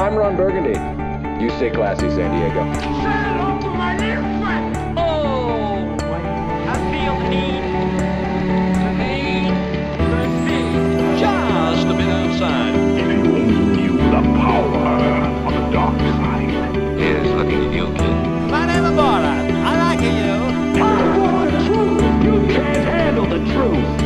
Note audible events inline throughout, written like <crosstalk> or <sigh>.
I'm Ron Burgundy. You stay classy, San Diego. Oh, I feel the need, just a bit outside. If you only knew the power of the dark side. Kid. My name is. I like you. I want the truth! You can't handle the truth!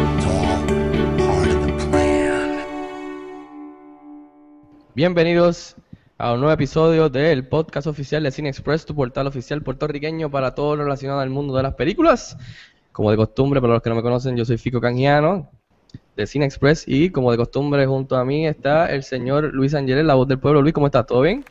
Bienvenidos a un nuevo episodio del podcast oficial de Cine Express, tu portal oficial puertorriqueño para todo lo relacionado al mundo de las películas. Como de costumbre, para los que no me conocen, yo soy Fico Canjiano de Cine Express y como de costumbre junto a mí está el señor Luis Angeles, la voz del pueblo. Luis, ¿cómo estás? ¿Todo bien?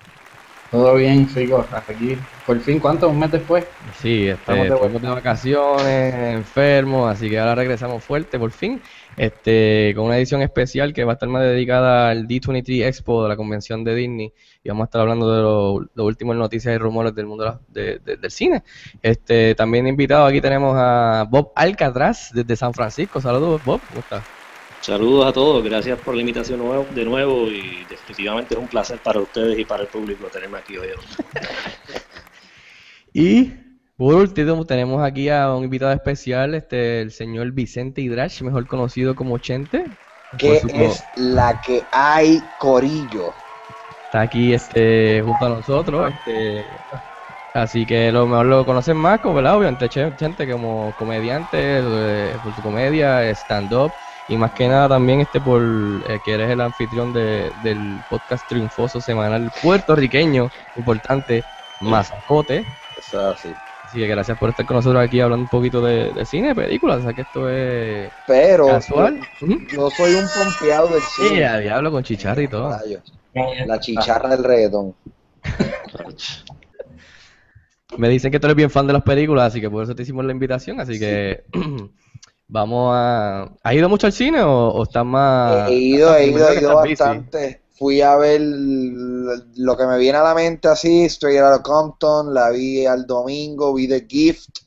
Todo bien, Fico, aquí. Por fin, ¿cuánto? ¿Un mes después? Sí, Estamos este, de estuvimos de vacaciones, enfermos, así que ahora regresamos fuerte por fin, este, con una edición especial que va a estar más dedicada al D23 Expo de la convención de Disney y vamos a estar hablando de lo, lo último en noticias y rumores del mundo de de- del cine. Este, también invitado aquí tenemos a Bob Alcatraz desde San Francisco. Saludos, Bob, ¿cómo estás? Saludos a todos, gracias por la invitación nuevo- de nuevo y definitivamente es un placer para ustedes y para el público tenerme aquí hoy. <laughs> Y por último tenemos aquí a un invitado especial, este, el señor Vicente Hidrach, mejor conocido como Chente. que es la que hay Corillo. Está aquí este, junto a nosotros. Este, así que lo mejor lo conocen más como, ¿verdad? Obviamente, Che- Chente como comediante, eh, por su comedia, stand-up. Y más que nada también este por eh, que eres el anfitrión de- del podcast triunfoso semanal puertorriqueño, importante, Mazacote. Eso es así. Que gracias por estar con nosotros aquí hablando un poquito de, de cine, películas. O sea que esto es Pero casual. Yo soy un pompeado del Sí, cine. a diablo con chicharra y todo. La chicharra del reggaetón. <laughs> Me dicen que tú eres bien fan de las películas, así que por eso te hicimos la invitación. Así que <clears throat> vamos a. ¿Has ido mucho al cine o, o estás más.? He ido, he ido, he ido busy. Fui a ver lo que me viene a la mente así, Straight Outta Compton, la vi al domingo, vi The Gift,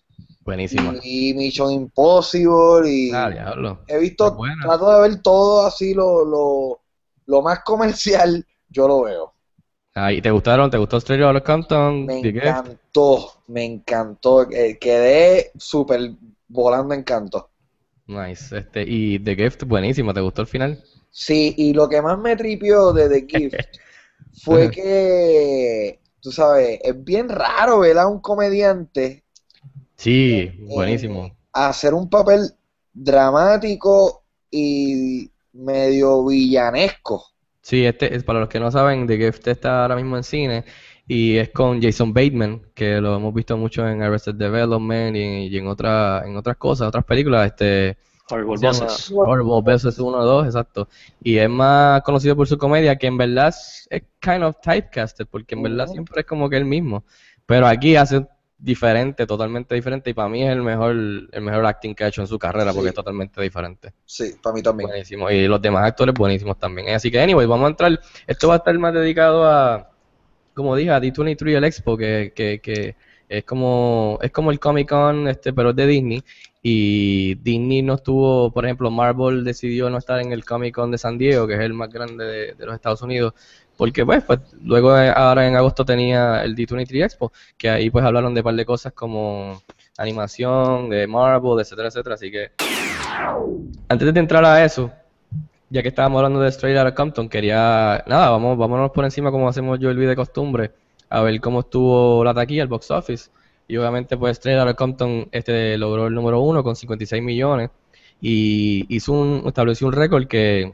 Buenísimo. vi Mission Impossible y Ah, diablo. he visto, trato de ver todo así lo, lo, lo más comercial, yo lo veo. Ah, ¿y te gustaron? ¿Te gustó Straight Outta Compton? Me The Gift? encantó, me encantó. eh, quedé súper volando encanto. Nice. Este, y The Gift, buenísimo. ¿Te gustó el final? Sí, y lo que más me tripió de The Gift <laughs> fue que, tú sabes, es bien raro ver a un comediante Sí, eh, buenísimo. hacer un papel dramático y medio villanesco. Sí, este es para los que no saben, The Gift está ahora mismo en cine y es con Jason Bateman, que lo hemos visto mucho en Arrested Development y, y en otra, en otras cosas, otras películas, este Horrible Bosses. Horrible Bosses 1 2, exacto. Y es más conocido por su comedia, que en verdad es, es kind of typecasted, porque en verdad siempre es como que el mismo. Pero aquí hace diferente, totalmente diferente, y para mí es el mejor, el mejor acting que ha hecho en su carrera, porque es totalmente diferente. Sí, para mí también. Buenísimo. Y los demás actores buenísimos también. Así que, anyway, vamos a entrar. Esto va a estar más dedicado a, como dije, a D23 el Expo, que, que, que es como, es como el Comic Con, este, pero es de Disney. Y Disney no estuvo, por ejemplo, Marvel decidió no estar en el Comic Con de San Diego, que es el más grande de, de los Estados Unidos. Porque pues, pues luego eh, ahora en agosto tenía el D23 Expo, que ahí pues hablaron de un par de cosas como animación, de Marvel, etcétera, etcétera. Así que antes de entrar a eso, ya que estábamos hablando de Straight Outta Compton, quería, nada, vamos, vámonos por encima como hacemos yo el video de costumbre, a ver cómo estuvo la taquilla, el box office. Y obviamente pues Straight Compton este, logró el número uno con 56 millones y hizo un, estableció un récord que,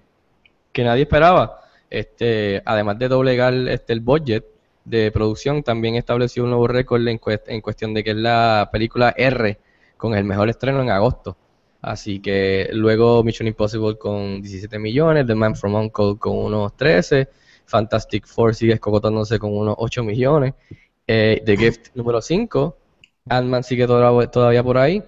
que nadie esperaba. Este, además de doblegar este, el budget de producción, también estableció un nuevo récord en, cuest- en cuestión de que es la película R con el mejor estreno en agosto. Así que luego Mission Impossible con 17 millones, The Man from Uncle con unos 13, Fantastic Four sigue escocotándose con unos 8 millones, eh, The Gift número 5, Ant-Man sigue todavía, por ahí,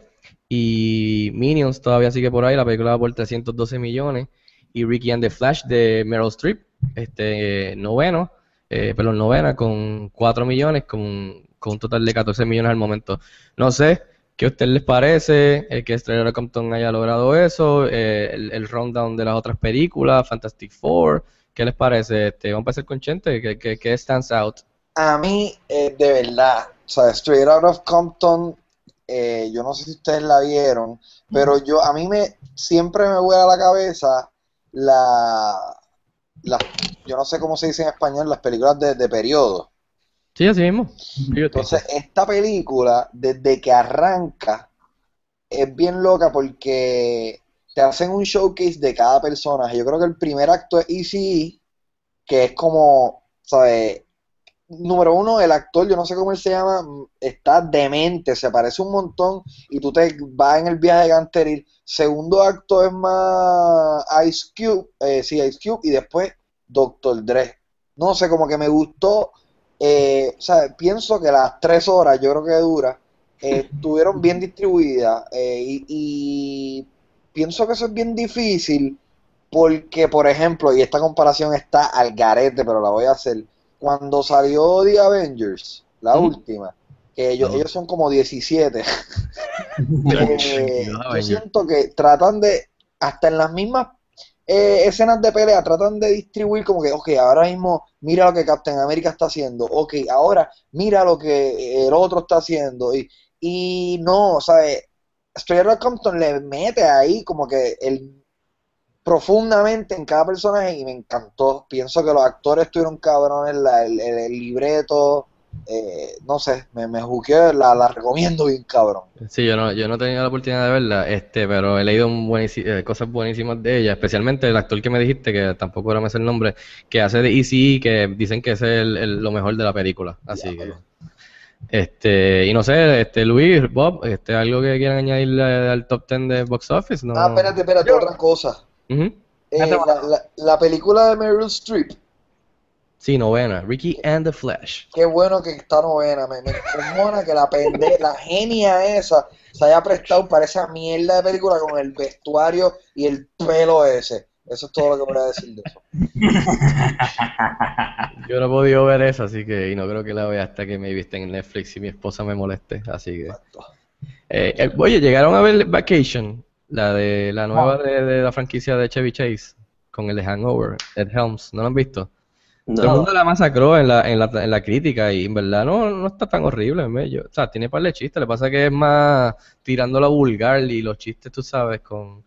y Minions todavía sigue por ahí, la película va por 312 millones, y Ricky and the Flash de Meryl Streep, este noveno, eh, perdón, novena con 4 millones, con, un total de 14 millones al momento. No sé, ¿Qué a usted les parece eh, que Stranger Compton haya logrado eso? Eh, el, el rundown de las otras películas, Fantastic Four, ¿Qué les parece? Este, vamos a empezar con Chente, ¿qué, qué, qué stands out? A mí, eh, de verdad, o sea, Straight Out of Compton, eh, yo no sé si ustedes la vieron, pero yo, a mí me, siempre me vuela a la cabeza la, la, yo no sé cómo se dice en español, las películas de, de periodo. Sí, así mismo. Entonces, esta película, desde que arranca, es bien loca porque te hacen un showcase de cada personaje. Yo creo que el primer acto es Easy, que es como, ¿sabes? Número uno, el actor, yo no sé cómo él se llama, está demente, se parece un montón y tú te vas en el viaje de Ganteril. Segundo acto es más Ice Cube, eh, sí, Ice Cube, y después Dr. Dre. No sé, como que me gustó eh, o sea, pienso que las tres horas, yo creo que dura, eh, <laughs> estuvieron bien distribuidas eh, y, y pienso que eso es bien difícil porque, por ejemplo, y esta comparación está al garete, pero la voy a hacer, cuando salió The Avengers, la última, que ellos, No. ellos son como 17, <laughs> eh, yo siento que tratan de, hasta en las mismas eh, escenas de pelea, tratan de distribuir como que, ok, ahora mismo mira lo que Captain America está haciendo, ok, ahora mira lo que el otro está haciendo, y, y no, ¿sabes? Straight Outta Compton le mete ahí como que el profundamente en cada personaje y me encantó. Pienso que los actores estuvieron cabrones, la- el, el- el libreto, eh, no sé, me, me la, la recomiendo bien cabrón. Sí, yo no, yo no he tenido la oportunidad de verla, este, pero he leído eh, cosas buenísimas de ella, especialmente el actor que me dijiste, que tampoco ahora me sé el nombre, que hace de Easy, que dicen que es el, lo mejor de la película. Así que. Este, y no sé, este, Luis, Bob, este, algo que quieran añadirle al top 10 de box office, ¿no? Ah, espérate, espérate, otra cosa. Eh, la, la- la película de Meryl Streep, Sí, novena, Ricky and the Flash. qué bueno que está novena, me, me que la pende, la genia esa se haya prestado para esa mierda de película con el vestuario y el pelo ese. Eso es todo lo que voy a decir de eso. <laughs> Yo no he podido ver eso, así que, y no creo que la vea hasta que me viste en Netflix y mi esposa me moleste, así que. Eh, eh, oye, llegaron a ver Vacation, la de la nueva de, de la franquicia de Chevy Chase, con el de Hangover, Ed Helms, ¿no lo han visto? Todo el mundo la masacró en la, en la, en la crítica y en verdad no, no está tan horrible, me- yo- o sea, tiene par de chistes, le pasa que es más tirando la vulgar y los chistes, tú sabes, con,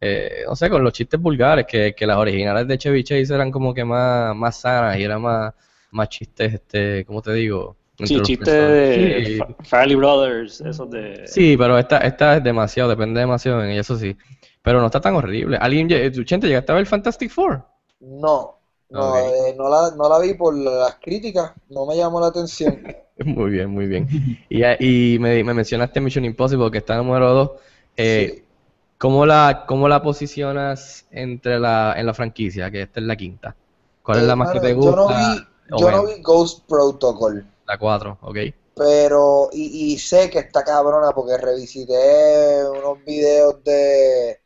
eh, no sé, con los chistes vulgares, que, que las originales de Chevy Chase eran como que más, más sanas y eran más, más chistes, este, ¿cómo te digo? Sí, los chiste de. Fa- Farley Brothers, esos de... Sí, sí, pero esta, esta es demasiado, depende demasiado en ella, eso sí, pero no está tan horrible. ¿Alguien, tu gente, llegaste a ver Fantastic Four? No, no, eh, no, la, no la vi por las críticas, no me llamó la atención. <laughs> Muy bien, muy bien. Y, y me, me mencionaste Mission Impossible, que está número 2. Eh, Sí. ¿Cómo la, cómo la posicionas entre la, en la franquicia? Que esta es la quinta. ¿Cuál es la más que te Hermano, yo no gusta? vi, yo no vi Ghost Protocol. La 4, ok. Pero, y, y sé que está cabrona porque revisité unos videos de.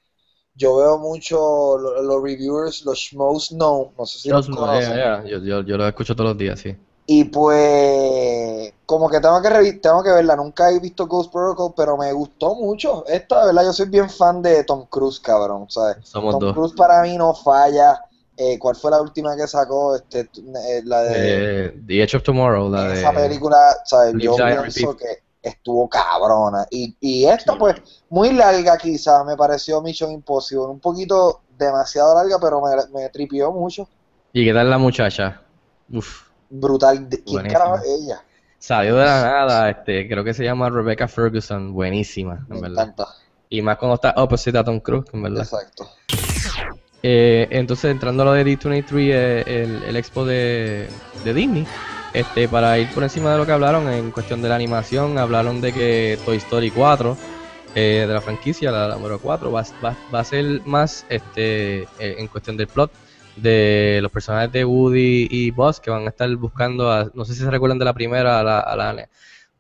Yo veo mucho lo- los reviewers, los Schmoes No, no sé si los Yo, conocen. ya, Yo, yo, yo lo escucho todos los días, sí. Y pues, como que tengo que tengo que verla. Nunca he visto Ghost Protocol, pero me gustó mucho. Esta, verdad, yo soy bien fan de Tom Cruise, cabrón, ¿sabes? Somos Tom dos. Cruise para mí no falla. Eh, ¿cuál fue la última que sacó? Este, eh, la de Eh, The Edge of Tomorrow, la de... esa película, ¿sabes? Yo pienso que estuvo cabrona. Y, y esta, pues, muy larga quizás, me pareció Mission Impossible. Un poquito demasiado larga, pero me, me tripió mucho. ¿Y qué tal la muchacha? Uf. Brutal. ¿De- ¿Quién carajo es ella? Salió de la nada, este, creo que se llama Rebecca Ferguson, buenísima, Me en verdad. encanta. Y más cuando está opposite a Tom Cruise, en verdad. Exacto. Eh, entonces, entrando a lo de D23, eh, el, el expo de, de Disney, este, para ir por encima de lo que hablaron en cuestión de la animación, hablaron de que Toy Story 4, eh, de la franquicia, la, la número 4, va, va- va a ser más este, eh, en cuestión del plot de los personajes de Woody y Buzz que van a estar buscando, a, no sé si se recuerdan de la primera, a la, a la-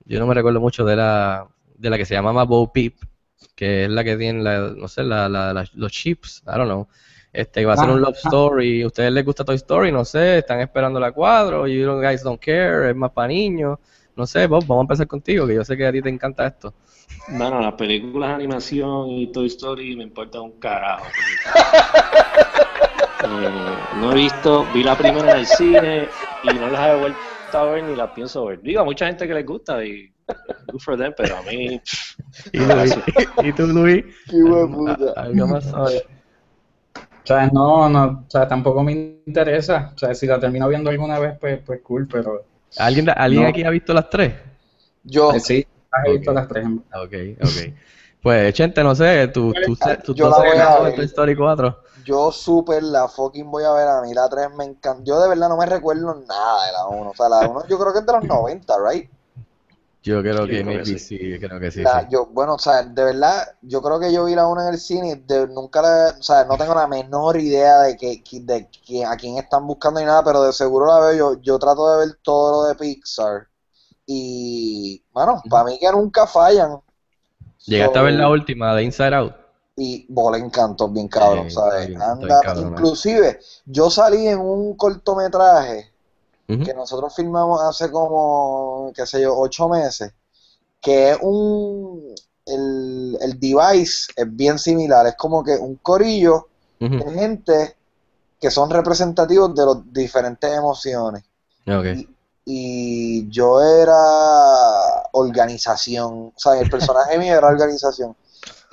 yo no me recuerdo mucho de la, de la que se llamaba Bo Peep, que es la que tiene, la, no sé, la, la- la- los chips, I don't know. Este, va a ser un love story. ¿A ustedes les gusta Toy Story? No sé, están esperando la cuadro. You guys don't care, es más para niños. No sé, Bob, vamos a empezar contigo, que yo sé que a ti te encanta esto. Bueno, las películas de animación y Toy Story me importa un carajo. <laughs> Eh, no he visto, vi la primera en el cine y no las he vuelto a ver ni las pienso ver. Digo, a mucha gente que les gusta y good for them, pero a mí <laughs> ¿Y, Luis? ¿Y tú, Luis? Qué puta. ¿Algo más? O sea, no, no, o sea, tampoco me interesa. O sea, si la termino viendo alguna vez, pues, pues cool, pero ¿Alguien, ¿alguien No. aquí ha visto las tres? Yo, eh, sí, las he visto Ok. las tres. Ok, ok. Pues, Chente, no sé, tú, tú, tú, Yo tú la sabes voy a de ver. Toy Story 4. yo súper la fucking voy a ver a mí. La 3 me encanta. Yo de verdad no me recuerdo nada de la 1. O sea, la 1 yo creo que es de los 90, ¿right? Yo creo que creo que sí. sí, creo que sí. La- sí. yo, bueno, o sea, de verdad, yo creo que yo vi la 1 en el cine y de- nunca la, o sea, no tengo la menor idea de que, de que- a quién están buscando ni nada, pero de seguro la veo. Yo, yo trato de ver todo lo de Pixar y, bueno, para mí que nunca fallan. Llegaste a ver la última de Inside Out. y bola encanto, bien cabrón, Sí, ¿sabes? bien Anda, cabrón, inclusive, yo salí en un cortometraje Que nosotros filmamos hace como, qué sé yo, ocho meses, que es un, el, el device es bien similar, es como que un corillo de gente que son representativos de las diferentes emociones. Y, y yo era organización, o sea, el personaje mío era organización.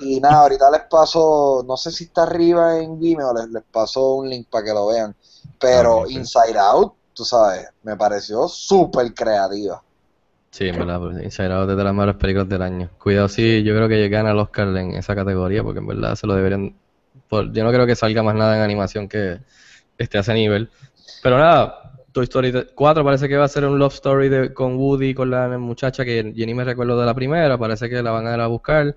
Y nada, ahorita les paso, no sé si está arriba en Vimeo, les, les paso un link para que lo vean. Pero. Inside Out, tú sabes, me pareció súper creativa. Sí, en verdad, pues, es de las mejores películas del año. Cuidado si yo creo que gana el Oscar en esa categoría, porque en verdad se lo deberían... por- yo no creo que salga más nada en animación que esté a ese nivel. Pero nada, Toy Story 4 parece que va a ser un love story de, con Woody, con la muchacha que ni me recuerdo de la primera, parece que la van a ir a buscar.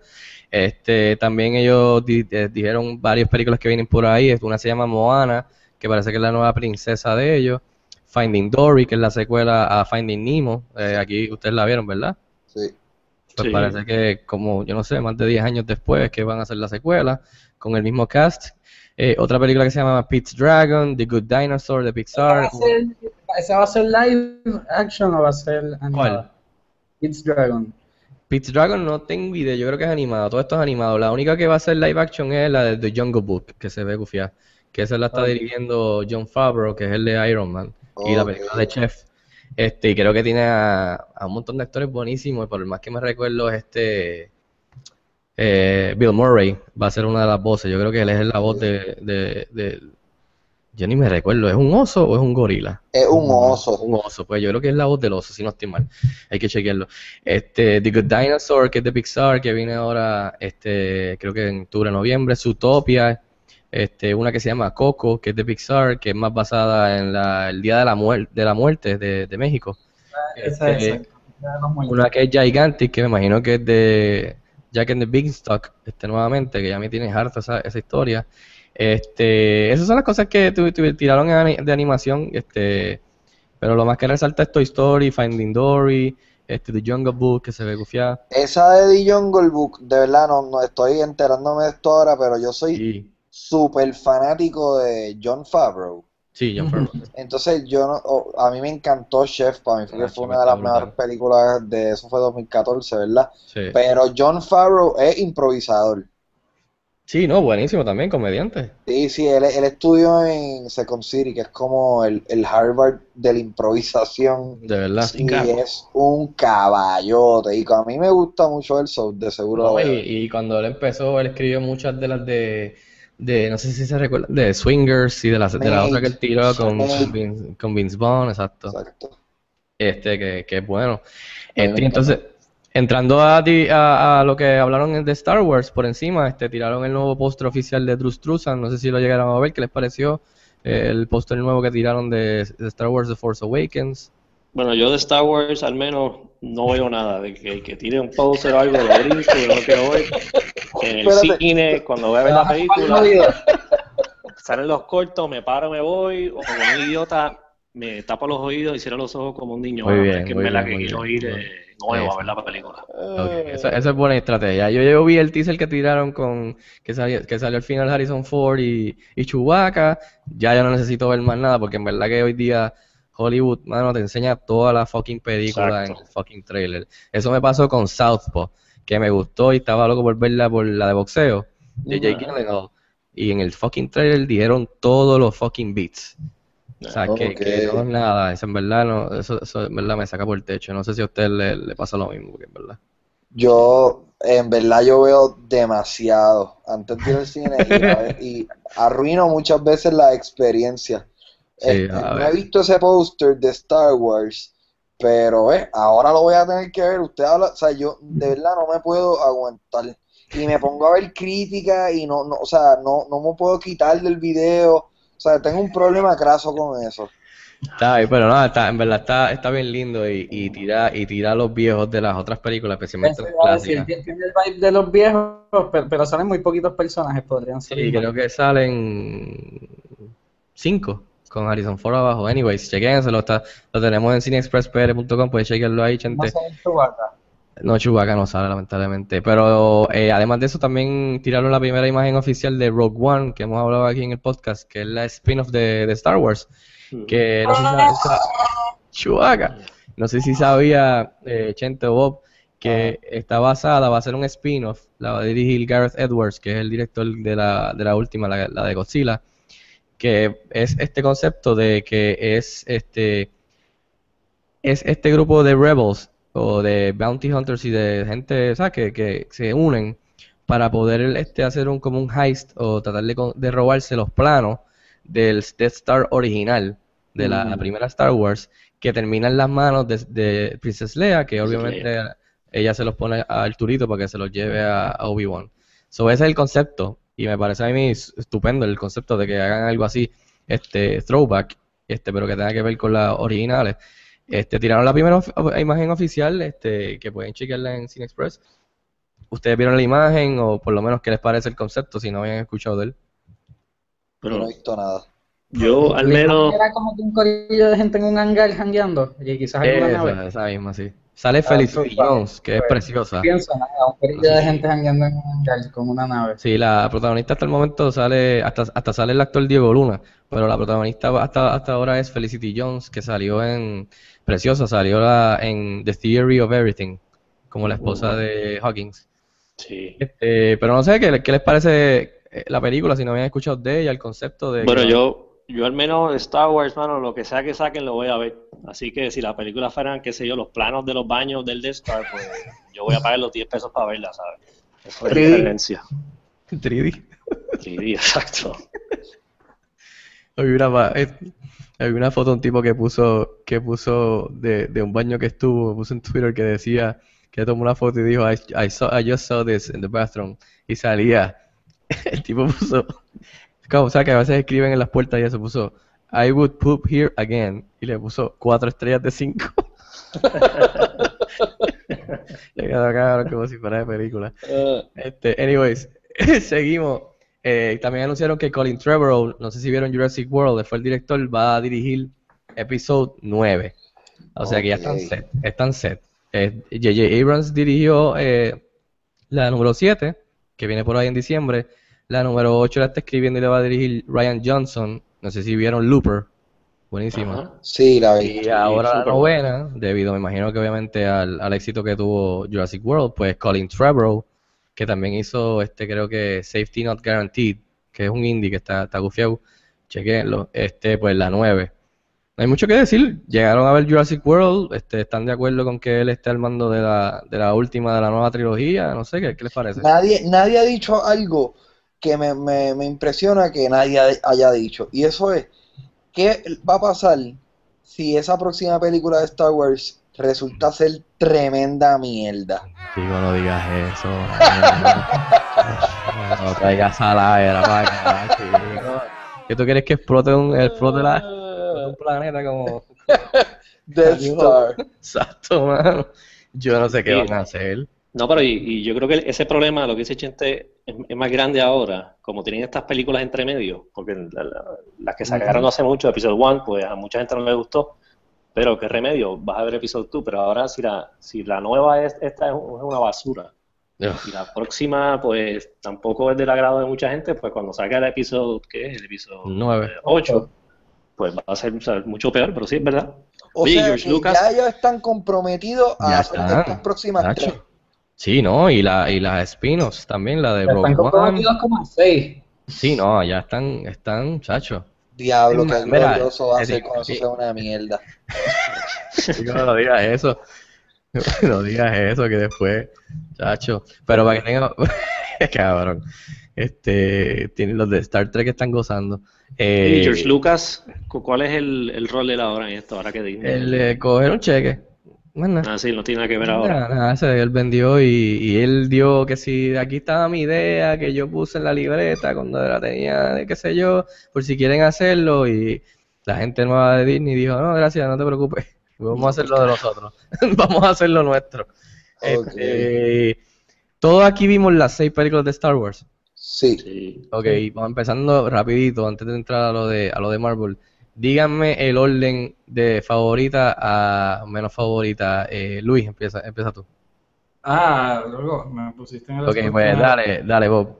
Este, también ellos eh, dijeron varias películas que vienen por ahí, una se llama Moana, que parece que es la nueva princesa de ellos. Finding Dory, que es la secuela a Finding Nemo. Eh, aquí ustedes la vieron, ¿verdad? Sí. Pues Sí. parece que como, yo no sé, más de 10 años después que van a hacer la secuela con el mismo cast. Eh, otra película que se llama Pete's Dragon, The Good Dinosaur de ¿Esa Pixar. va a ser, esa va a ser live action o va a ser animada? It's Dragon. Pete's Dragon no tengo idea, yo creo que es animado, todo esto es animado. La única que va a ser live action es la de The Jungle Book, que se ve gufiada, que esa la está dirigiendo dirigiendo John Favreau, que es el de Iron Man, y la película de Chef. Este, y creo que tiene a, a un montón de actores buenísimos, por el más que me recuerdo es este eh, Bill Murray, va a ser una de las voces. Yo creo que él es la voz de, de, de- yo ni me recuerdo, ¿es un oso o es un gorila? Es un oso. Un oso, pues yo creo que es la voz del oso, si no estoy mal. Hay que chequearlo. Este, The Good Dinosaur, que es de Pixar, que viene ahora, este, creo que en octubre, noviembre. Zootopia, este, una que se llama Coco, que es de Pixar, que es más basada en la, el Día de la, muer- de la Muerte de, de México. Esa Este, es esa muertos. una que es Gigantic, que me imagino que es de Jack and the Beanstalk, este, nuevamente, que ya me tienes harto esa, esa historia. Este, esas son las cosas que tu- tu- tiraron de animación, este, pero lo más que resalta es Toy Story, Finding Dory, este, The Jungle Book, que se ve gufiada. Esa de The Jungle Book, de verdad no, no estoy enterándome de esto ahora, pero yo soy Y, súper fanático de John Favreau. sí, John Favreau. Entonces yo no, o- a mí me encantó Chef, para mí fue, que Ah, fue una de las mejores películas de eso fue 2014, ¿verdad? Sí. Pero John Favreau es improvisador. Sí, no, buenísimo también, comediante. Sí, sí, él, él estudió en Second City, que es como el, el Harvard de la improvisación. De verdad. Sí. Y claro. es un caballote. Y a mí me gusta mucho el show, de seguro. No, y, y cuando él empezó, él escribió muchas de las de, de no sé si se recuerda, de Swingers y de la, de la otra que él tiró con, con Vince, con Vince Vaughn, exacto. Exacto. Este, que, que es bueno. Este, entonces, entrando a, ti- a, a lo que hablaron de Star Wars por encima, este, tiraron el nuevo póster oficial de Drew Struzan, no sé si lo llegaron a ver, ¿qué les pareció? Eh, el póster nuevo que tiraron de, de Star Wars The Force Awakens. Bueno, yo de Star Wars al menos no veo nada. De que, que tire un poster o algo, lo brinco, no lo quiero ver. En el Espérate. cine, cuando voy a ver la película, salen los cortos, me paro, me voy, o como un idiota, me tapo los oídos y cierro los ojos como un niño. Muy bien, es que en muy verdad bien, que muy quiero bien. ir eh, nuevo a ver la película. Ok, Esa, esa es buena estrategia. Yo, yo vi el teaser que tiraron con que salió, que salió al final Harrison Ford y, y Chewbacca. Ya yo no necesito ver más nada porque en verdad que hoy día Hollywood, mano, te enseña toda la fucking película Exacto. en el fucking trailer. Eso me pasó con Southpaw, que me gustó y estaba loco por verla por la de boxeo de Jake. Gyllenhaal. y en el fucking trailer dijeron todos los fucking beats. O sea, que, no es nada, eso en verdad, no, eso, eso en verdad me saca por el techo. No sé si a usted le, le pasa lo mismo, porque en verdad. Yo, en verdad, yo veo demasiado antes de ir al cine y arruino muchas veces la experiencia. Sí, Este, no he visto ese póster de Star Wars, pero eh, ahora lo voy a tener que ver. Usted habla, o sea, yo de verdad no me puedo aguantar. Y me pongo a ver críticas y no, no, o sea, no, no me puedo quitar del video. O sea, tengo un problema craso con eso. Está bien, pero no, está, en verdad está, está bien lindo y, y tira, y tira a los viejos de las otras películas, especialmente las decir, clásicas. tiene tiene el vibe de los viejos, pero, pero salen muy poquitos personajes, podrían ser. Sí, creo que salen cinco con Harrison Ford abajo. Anyways, chequénselo, está, lo tenemos en cineexpresspr.com, puedes chequearlo ahí, No gente. No, Chewbacca no sale, lamentablemente. Pero eh, además de eso, también tiraron la primera imagen oficial de Rogue One, que hemos hablado aquí en el podcast, que es la spin-off de, de Star Wars. Que no sé si sa- sa- Chewbacca. No sé si sabía eh, Chente o Bob que está basada, va a ser un spin-off, la va a dirigir Gareth Edwards, que es el director de la, de la última, la, la de Godzilla, que es este concepto de que es este es este grupo de rebels o de bounty hunters y de gente, ¿sabes? Que, que se unen para poder este hacer un como un heist o tratar de, de robarse los planos del Death Star original de la Mm. primera Star Wars que termina en las manos de, de Princess Leia, que obviamente ella se los pone a Arturito para que se los lleve a, a Obi-Wan. So, ese es el concepto y me parece a mí es- estupendo el concepto de que hagan algo así, este throwback, este, pero que tenga que ver con las originales. Este, tiraron la primera of- imagen oficial, este, que pueden chequearla en Cine Express. ¿Ustedes vieron la imagen o por lo menos qué les parece el concepto si no habían escuchado de él? Yo no Pero he visto nada. yo al menos... Era como que un corillo de gente en un hangar jangueando, y quizás alguna nave. Esa, esa misma, sí. Sale Felicity pues, Jones, que es pues, preciosa. Pienso nada, un corillo de gente jangueando en un con una nave. Sí, la protagonista hasta el momento sale, hasta, hasta sale el actor Diego Luna, pero la protagonista hasta, hasta ahora es Felicity Jones, que salió en, preciosa, salió la, en The Theory of Everything, como la esposa de Hawkins. Sí. Este, pero no sé, ¿qué, qué les parece eh, la película? Si no habían escuchado de ella, el concepto de... Bueno, que- yo, yo al menos Star Wars, mano, lo que sea que saquen lo voy a ver. Así que si la película fueran, qué sé yo, los planos de los baños del Death Star, pues <laughs> yo voy a pagar los 10 pesos para verla, ¿sabes? Eso es 3D. diferencia. 3D. 3D, exacto. Hay una, hay una foto de un tipo que puso, que puso de, de un baño que estuvo, puso en Twitter que decía, que tomó una foto y dijo, I, I saw, I just saw this in the bathroom. Y salía, <laughs> el tipo puso, o sea que a veces escriben en las puertas y eso puso, I would poop here again. Y le puso cuatro estrellas de cinco. <laughs> Le quedó cabrón como si fuera de película. Este, anyways, <laughs> seguimos. Eh, también anunciaron que Colin Trevorrow, no sé si vieron Jurassic World, fue el director, va a dirigir Episode 9. O sea que ya están set. Están set. Eh, J.J. Abrams dirigió eh, la número 7, que viene por ahí en diciembre. La número 8 la está escribiendo y le va a dirigir Ryan Johnson. No sé si vieron Looper. Buenísima. Ajá. Sí, la vi. Y ahora la novena, debido me imagino que obviamente al, al éxito que tuvo Jurassic World, pues Colin Trevorrow, que también hizo este creo que Safety Not Guaranteed, que es un indie que está, está gufiado, chequenlo, este pues la nueve. No hay mucho que decir, llegaron a ver Jurassic World, este, están de acuerdo con que él esté al mando de la, de la última de la nueva trilogía, no sé, ¿qué, qué les parece? Nadie, nadie ha dicho algo que me, me, me impresiona que nadie haya dicho. Y eso es, ¿qué va a pasar si esa próxima película de Star Wars resulta ser tremenda mierda? Chico, no digas eso. <laughs> No, no traigas a la era para acá, chico. ¿Qué tú quieres que explote un, explote la, explote un planeta como... <laughs> Death. Star. Exacto, mano. Yo no sé qué Sí. van a hacer. No, pero y, y yo creo que ese problema, lo que dice Chente, es, es más grande ahora, como tienen estas películas entre medio, porque la- la- las que sacaron no hace mucho, Episode 1, pues a mucha gente no le gustó, pero qué remedio, vas a ver Episode 2, pero ahora si la, si la nueva es, esta es, un- es una basura, y la próxima, pues tampoco es del agrado de mucha gente, pues cuando salga el episodio, ¿qué es? El episodio Nueve. 8, pues va a ser o sea, mucho peor, pero sí es verdad. O Oye, sea, George que Lucas- ya ellos están comprometidos a hacer estas próximas Nacho. tres. Sí, ¿no? Y, la, y las spin-offs también, la de Están Rogue One. comprometidos como en seis. Sí, no, ya están, están, chacho. Diablo, Mira, qué mira, glorioso va a te ser digo, cuando eso sí. sea una mierda. <laughs> No, no digas eso. <laughs> No digas eso, que después, chacho. Pero para que tenga. <laughs> Cabrón. Este. Tienen los de Star Trek que están gozando. Eh, Y George Lucas, ¿cu- ¿cuál es el, el rol de él ahora en esto? Ahora que Disney. El de coger un cheque. Nada. Ah, sí, no tiene nada que ver ahora. Nada, nada, ese él vendió y, y él dio que si aquí estaba mi idea que yo puse en la libreta cuando la tenía, de qué sé yo, por si quieren hacerlo y la gente nueva de Disney dijo, no, gracias, no te preocupes, vamos a hacer lo de nosotros, <laughs> vamos a hacer lo nuestro. Ok. Este, todos aquí vimos las seis películas de Star Wars. Sí. Sí. Ok, vamos empezando rapidito antes de entrar a lo de, a lo de Marvel. Díganme el orden de favorita a menos favorita. Eh, Luis, empieza, empieza tú. Ah, luego me pusiste en el Ok, pues dale, dale, Bob.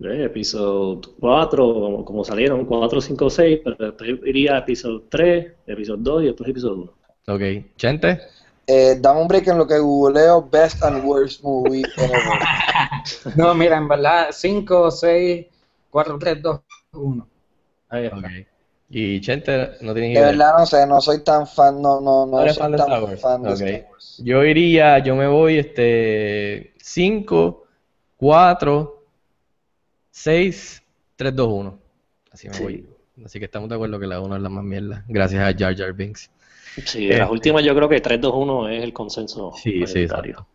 Eh, episodio 4, como, como salieron, 4, 5, 6, pero después iría a episodio 3, episodio 2 y después episodio 1. Ok, Chente. Eh, dame un break en lo que googleo Best and Worst Movie Ever. <laughs> No, mira, en verdad, 5, 6, 4, 3, 2, 1. Ahí está. Ok. Y Chente no tiene De idea. verdad no sé, no soy tan fan, no, no, no ¿No eres soy fan de tan Star Wars? fan de Ok. Star Wars. Yo iría, yo me voy, este, 5, 4, 6, 3, 2, 1. Así me Sí. voy. Así que estamos de acuerdo que la 1 es la más mierda. Gracias a Jar Jar Binks. Sí, de las Este. últimas yo creo que 3, 2, 1 es el consenso Sí, sí, exacto.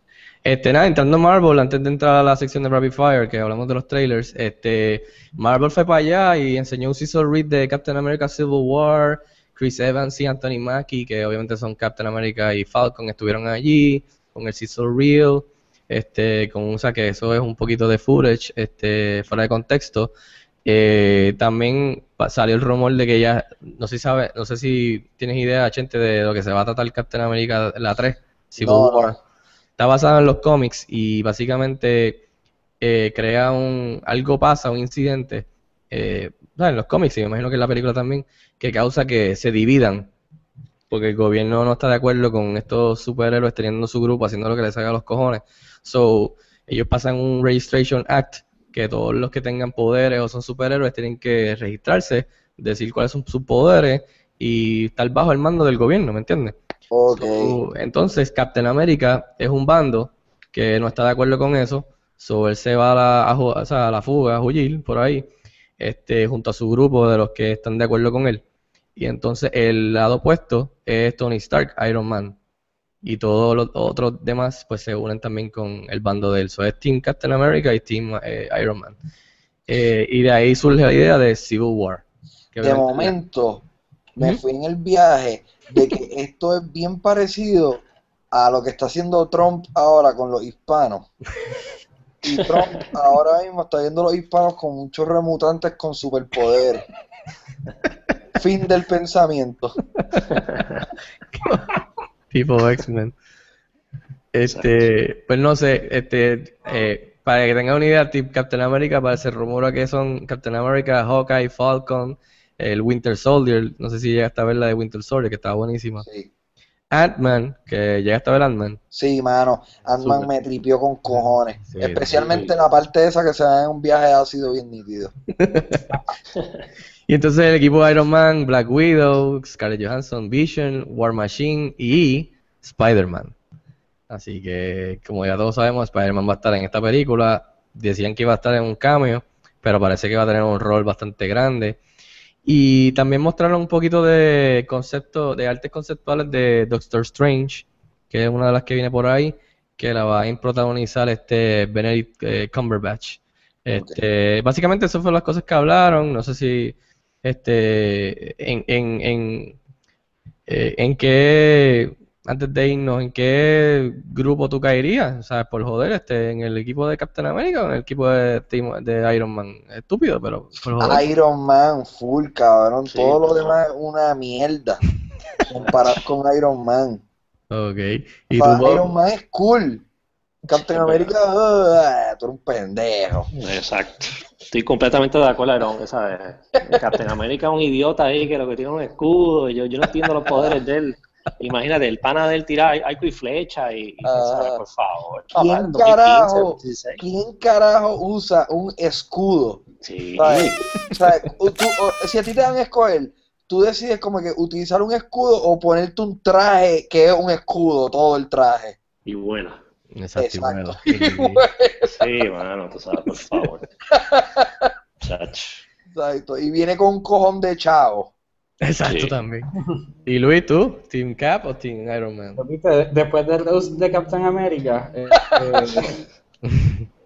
Este, nada, entrando a Marvel, antes de entrar a la sección de Rapid Fire, que hablamos de los trailers, este, Marvel fue para allá y enseñó un Cecil Reed de Captain America Civil War, Chris Evans y Anthony Mackie, que obviamente son Captain America y Falcon, estuvieron allí, con el Cecil Reel, este, con, o sea, que eso es un poquito de footage, este, fuera de contexto. Eh, también salió el rumor de que ya, no sé si sabe, no sé si tienes idea, Chente, de lo que se va a tratar Captain America la 3, Civil no. War. Está basado en los cómics y básicamente eh, crea un, algo pasa, un incidente, eh, en los cómics y me imagino que en la película también, que causa que se dividan, porque el gobierno no está de acuerdo con estos superhéroes teniendo su grupo, haciendo lo que les haga los cojones. So, ellos pasan un Registration Act, que todos los que tengan poderes o son superhéroes tienen que registrarse, decir cuáles son sus poderes y estar bajo el mando del gobierno, ¿me entiendes? Ok. So, entonces, Captain America es un bando que no está de acuerdo con eso. So, él se va a la, a, ju- o sea, a la fuga, a huir por ahí, este, junto a su grupo de los que están de acuerdo con él. Y entonces el lado opuesto es Tony Stark, Iron Man. Y todos los otros demás pues se unen también con el bando de él. So, es Team Captain America y Team eh, Iron Man. Eh, y de ahí surge la idea de Civil War. que De momento, me fui en el viaje de que esto es bien parecido a lo que está haciendo Trump ahora con los hispanos. Y Trump ahora mismo está viendo a los hispanos con muchos remutantes con superpoderes. Fin del pensamiento. Tipo X-Men. Este, pues no sé, este, eh, para que tengan una idea, Captain America parece rumora que son Captain America, Hawkeye, Falcon, el Winter Soldier, no sé si llegaste a ver la de Winter Soldier, que estaba buenísima. Sí, Ant-Man, que llegaste a ver Ant-Man. sí mano. Ant-Man me tripió con cojones. Sí, Especialmente sí. la parte esa que se da en un viaje ácido bien nítido. <laughs> Y entonces el equipo de Iron Man, Black Widow, Scarlett Johansson, Vision, War Machine y Spider-Man. Así que, como ya todos sabemos, Spider-Man va a estar en esta película. Decían que iba a estar en un cameo, pero parece que va a tener un rol bastante grande. Y también mostraron un poquito de concepto, de artes conceptuales de Doctor Strange, que es una de las que viene por ahí, que la va a protagonizar este Benedict eh, Cumberbatch. Este, básicamente eso fueron las cosas que hablaron. No sé si este en, en, en, eh, en qué antes de irnos, ¿en qué grupo tú caerías? O sea, por joder, este, ¿en el equipo de Captain America o en el equipo de, Iron Man? Estúpido, pero por joder. Iron Man, full, cabrón. Sí, Todo lo no. demás es una mierda. Comparado <laughs> con Iron Man. Ok. Iron Man es cool. Captain America, ah, tú eres un pendejo. Exacto. Estoy completamente de acuerdo, Iron, ¿sabes? Captain America es un idiota ahí que lo que tiene es un escudo. y Yo, yo no entiendo los poderes de él. Imagínate, el pana del tirar arco y flecha y, y Ah. ¿sabes? por favor. ¿Quién 2015, carajo, 2016. ¿Quién carajo usa un escudo? Sí. ¿Sabes? O sea, u- tú- o- si a ti te dan a escoger, tú decides como que utilizar un escudo o ponerte un traje que es un escudo, todo el traje. Y bueno. Exacto. Exacto. y bueno. <laughs> Sí, mano, tú sabes, por favor. <laughs> Chach. Exacto. Y viene con un cojón de chavo. Exacto Sí. también. <laughs> ¿Y Luis, tú? ¿Team Cap o Team Iron Man? Después del Rose de Captain America, eh, <laughs> eh,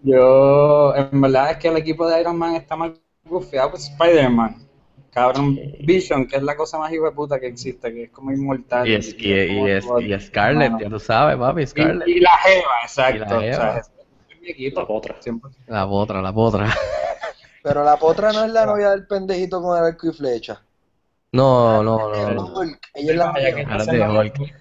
yo, en verdad es que el equipo de Iron Man está más bufeado por Spider-Man. Cabrón, Vision, que es la cosa más hijo de puta que existe, que es como inmortal. Y, es, y, es y, es, todo- y es Scarlett, Mano. ya tú sabes, papi, Scarlett. Y, y la Jeva, exacto. Y la Jeva. O sea, es es mi equipo. La potra. 100%. La potra, la potra. Pero la potra no es la <laughs> novia del pendejito con el arco y flecha. No, no, Es no. no. Ella es la está Hulk.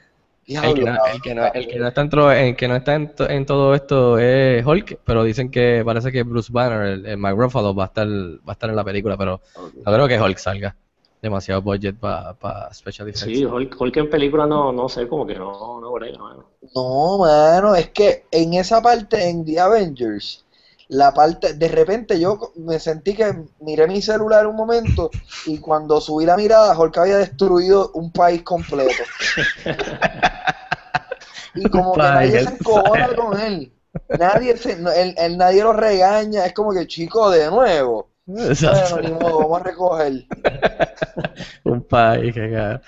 El que, no, el, que no, el que no está, dentro- el que no está en, to- en todo esto es Hulk, pero dicen que parece que Bruce Banner, el, el Mark Ruffalo, va a estar va a estar en la película, pero no creo que Hulk salga. Demasiado budget para special effects. Sí, Hulk, Hulk en película no, no sé, como que no, no brega, mano. No, mano, es que en esa parte, en The Avengers, la parte, de repente yo me sentí que miré mi celular un momento y cuando subí la mirada, Hulk había destruido un país completo. <laughs> Y como que nadie se el encojona con él. Nadie, se, él, él- nadie lo regaña, es como que chico, de nuevo. Exacto. Bueno, ni modo, vamos a recoger. <laughs> Un país que.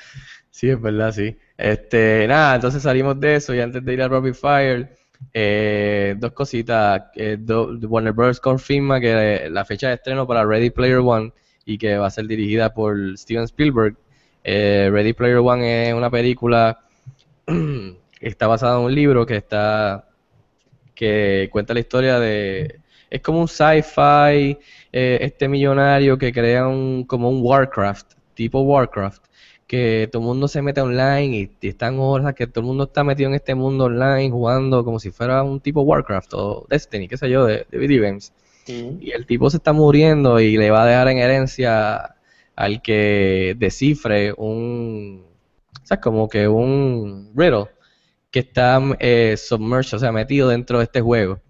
Sí, es verdad, sí. Este, nada, entonces salimos de eso y antes de ir a Rapid Fire, eh, dos cositas. Eh, Warner Bros. confirma que la fecha de estreno para Ready Player One y que va a ser dirigida por Steven Spielberg. Eh, Ready Player One es una película <clears throat> que está basada en un libro que está que cuenta la historia de es como un sci-fi eh, este millonario que crea un como un Warcraft tipo Warcraft que todo el mundo se mete online y, y están horas que todo el mundo está metido en este mundo online jugando como si fuera un tipo Warcraft o Destiny qué sé yo de, de video games. Y el tipo se está muriendo y le va a dejar en herencia al que descifre un, o sea, como que un riddle que está eh, submerged, o sea, metido dentro de este juego.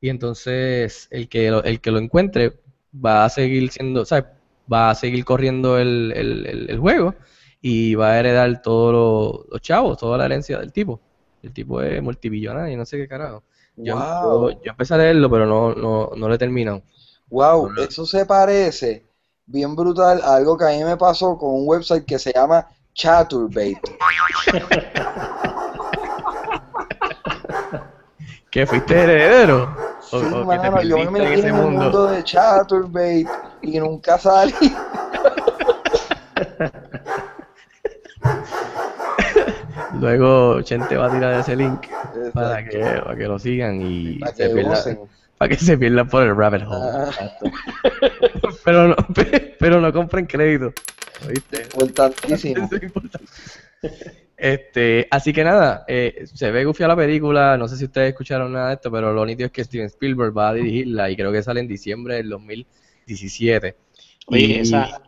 Y entonces el que lo, el que lo encuentre va a seguir siendo, o sea, va a seguir corriendo el, el, el- el juego y va a heredar todos los, los chavos, toda la herencia del tipo. El tipo es multimillonario, no sé qué carajo. Yo, Wow. yo, yo empecé a leerlo, pero no, no, no lo he terminado. Wow, eso se parece bien brutal a algo que a mí me pasó con un website que se llama Chaturbate. <laughs> ¿Qué fuiste heredero? Sí, o mano, yo me metí en el mundo. mundo de Chaturbate y nunca salí. Luego Chente va a tirar ese link para que, para que lo sigan y Para se que pierdan- usen. para que se pierdan por el rabbit hole. Ah, <laughs> Pero no, <laughs> pero no compren crédito. ¿Oíste? importantísimo. Eso <laughs> es importante. Este, así que nada, eh, se ve gufia la película, no sé si ustedes escucharon nada de esto, pero lo nítido es que Steven Spielberg va a dirigirla y creo que sale en diciembre del 2017. Oye, Y- esa,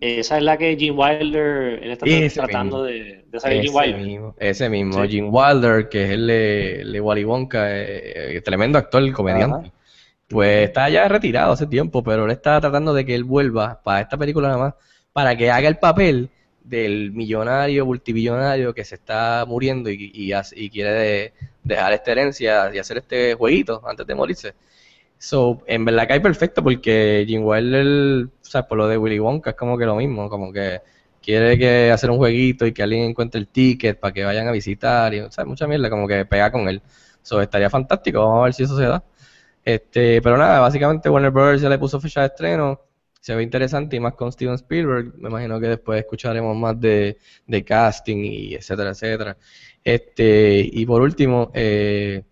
Esa es la que Jim Wilder, él está Ese tratando mismo. de, de salir Jim Ese Wilder. mismo, ese mismo, Sí. Gene Wilder, que es el de, el de Wally Wonka, eh, eh, tremendo actor, comediante. Pues está ya retirado hace tiempo, pero él está tratando de que él vuelva para esta película nada más, para que haga el papel del millonario, multimillonario que se está muriendo y, y, y quiere de- dejar esta herencia y hacer este jueguito antes de morirse. So, en verdad cae perfecto porque Gene Wilder, o sea, por lo de Willy Wonka es como que lo mismo, como que quiere que hacer un jueguito y que alguien encuentre el ticket para que vayan a visitar y, o mucha mierda, como que pega con él. So, estaría fantástico, vamos a ver si eso se da. Este, pero nada, básicamente Warner Bros. ya le puso fecha de estreno, se ve interesante y más con Steven Spielberg, me imagino que después escucharemos más de, de casting y etcétera, etcétera. Este, y por último, eh,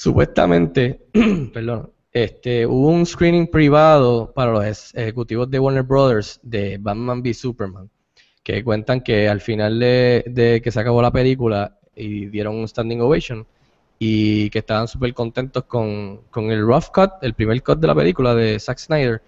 supuestamente, <clears throat> perdón, este, hubo un screening privado para los ejecutivos de Warner Brothers de Batman v Superman, que cuentan que al final de, de que se acabó la película y dieron un standing ovation y que estaban súper contentos con, con el rough cut, el primer cut de la película de Zack Snyder,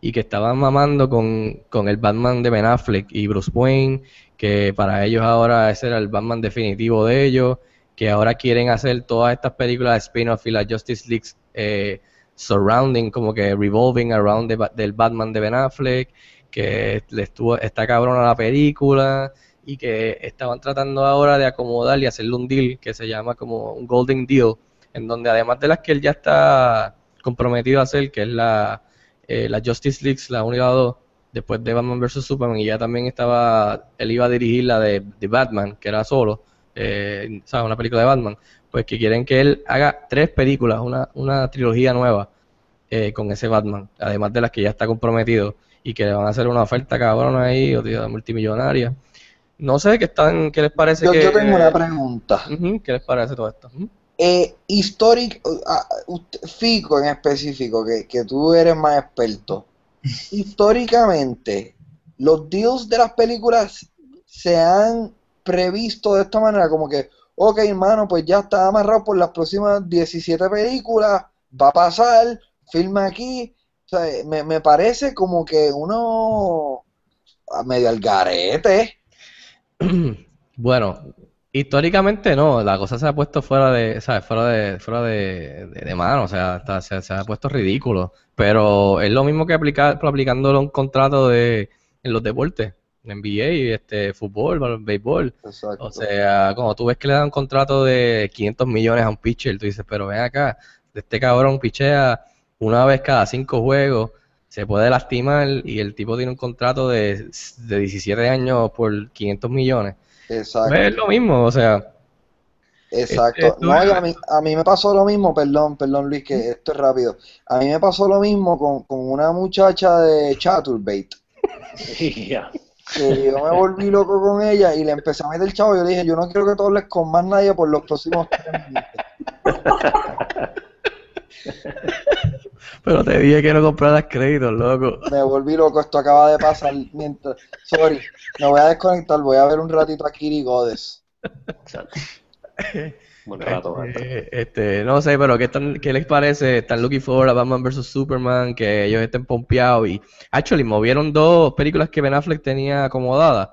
y que estaban mamando con, con el Batman de Ben Affleck y Bruce Wayne, que para ellos ahora ese era el Batman definitivo de ellos, que ahora quieren hacer todas estas películas de spin-off y la Justice League eh, surrounding, como que revolving around del Batman de Ben Affleck, que le estuvo, está cabrona la película y que estaban tratando ahora de acomodar y hacerle un deal que se llama como un Golden Deal, en donde además de las que él ya está comprometido a hacer, que es la, eh, la Justice League, la 1 y la 2, después de Batman vs. Superman, y ya también estaba, él iba a dirigir la de, de Batman, que era solo, eh, ¿sabes? Una película de Batman, pues que quieren que él haga tres películas, una, una trilogía nueva eh, con ese Batman, además de las que ya está comprometido, y que le van a hacer una oferta cabrona ahí, o tío, multimillonaria. No sé qué están, qué les parece Yo, que... yo tengo una pregunta. Ujú, ¿Qué les parece todo esto? Eh, histórico, Fico en específico, que, que tú eres más experto. <laughs> Históricamente, los deals de las películas se han previsto de esta manera, como que, ok, hermano, pues ya está amarrado por las próximas 17 películas, va a pasar, filma aquí. Me, me parece como que uno medio al garete. <clears throat> Bueno, históricamente no, la cosa se ha puesto fuera de, ¿sabes? Fuera de, fuera de, mano, o sea, se, se ha puesto ridículo. Pero es lo mismo que aplicar, aplicándolo a un contrato de, en los deportes, NBA, este, fútbol, béisbol. Exacto. O sea, cuando tú ves que le dan un contrato de 500 millones a un pitcher, tú dices, pero ven acá, este cabrón pichea una vez cada cinco juegos, se puede lastimar y el tipo tiene un contrato de, de 17 años por 500 millones. Exacto. Pues es lo mismo, o sea, Exacto. Esto No, a mí, a mí me pasó lo mismo, perdón, perdón Luis, que esto es rápido. A mí me pasó lo mismo con, con una muchacha de Chaturbate, <laughs> Ya. Que yo me volví loco con ella y le empecé a meter chavo. Yo le dije, yo no quiero que tú hables con más nadie por los próximos tres meses. <laughs> pero te dije que no compraras créditos, loco. Me volví loco, esto acaba de pasar mientras... Sorry, me voy a desconectar, voy a ver un ratito a Kiri Godes. <laughs> Buen rato. Eh, Este, no sé, pero ¿qué, están, ¿qué les parece? Están looking forward a Batman vs. Superman, que ellos estén pompeados y, actually, movieron dos películas que Ben Affleck tenía acomodadas,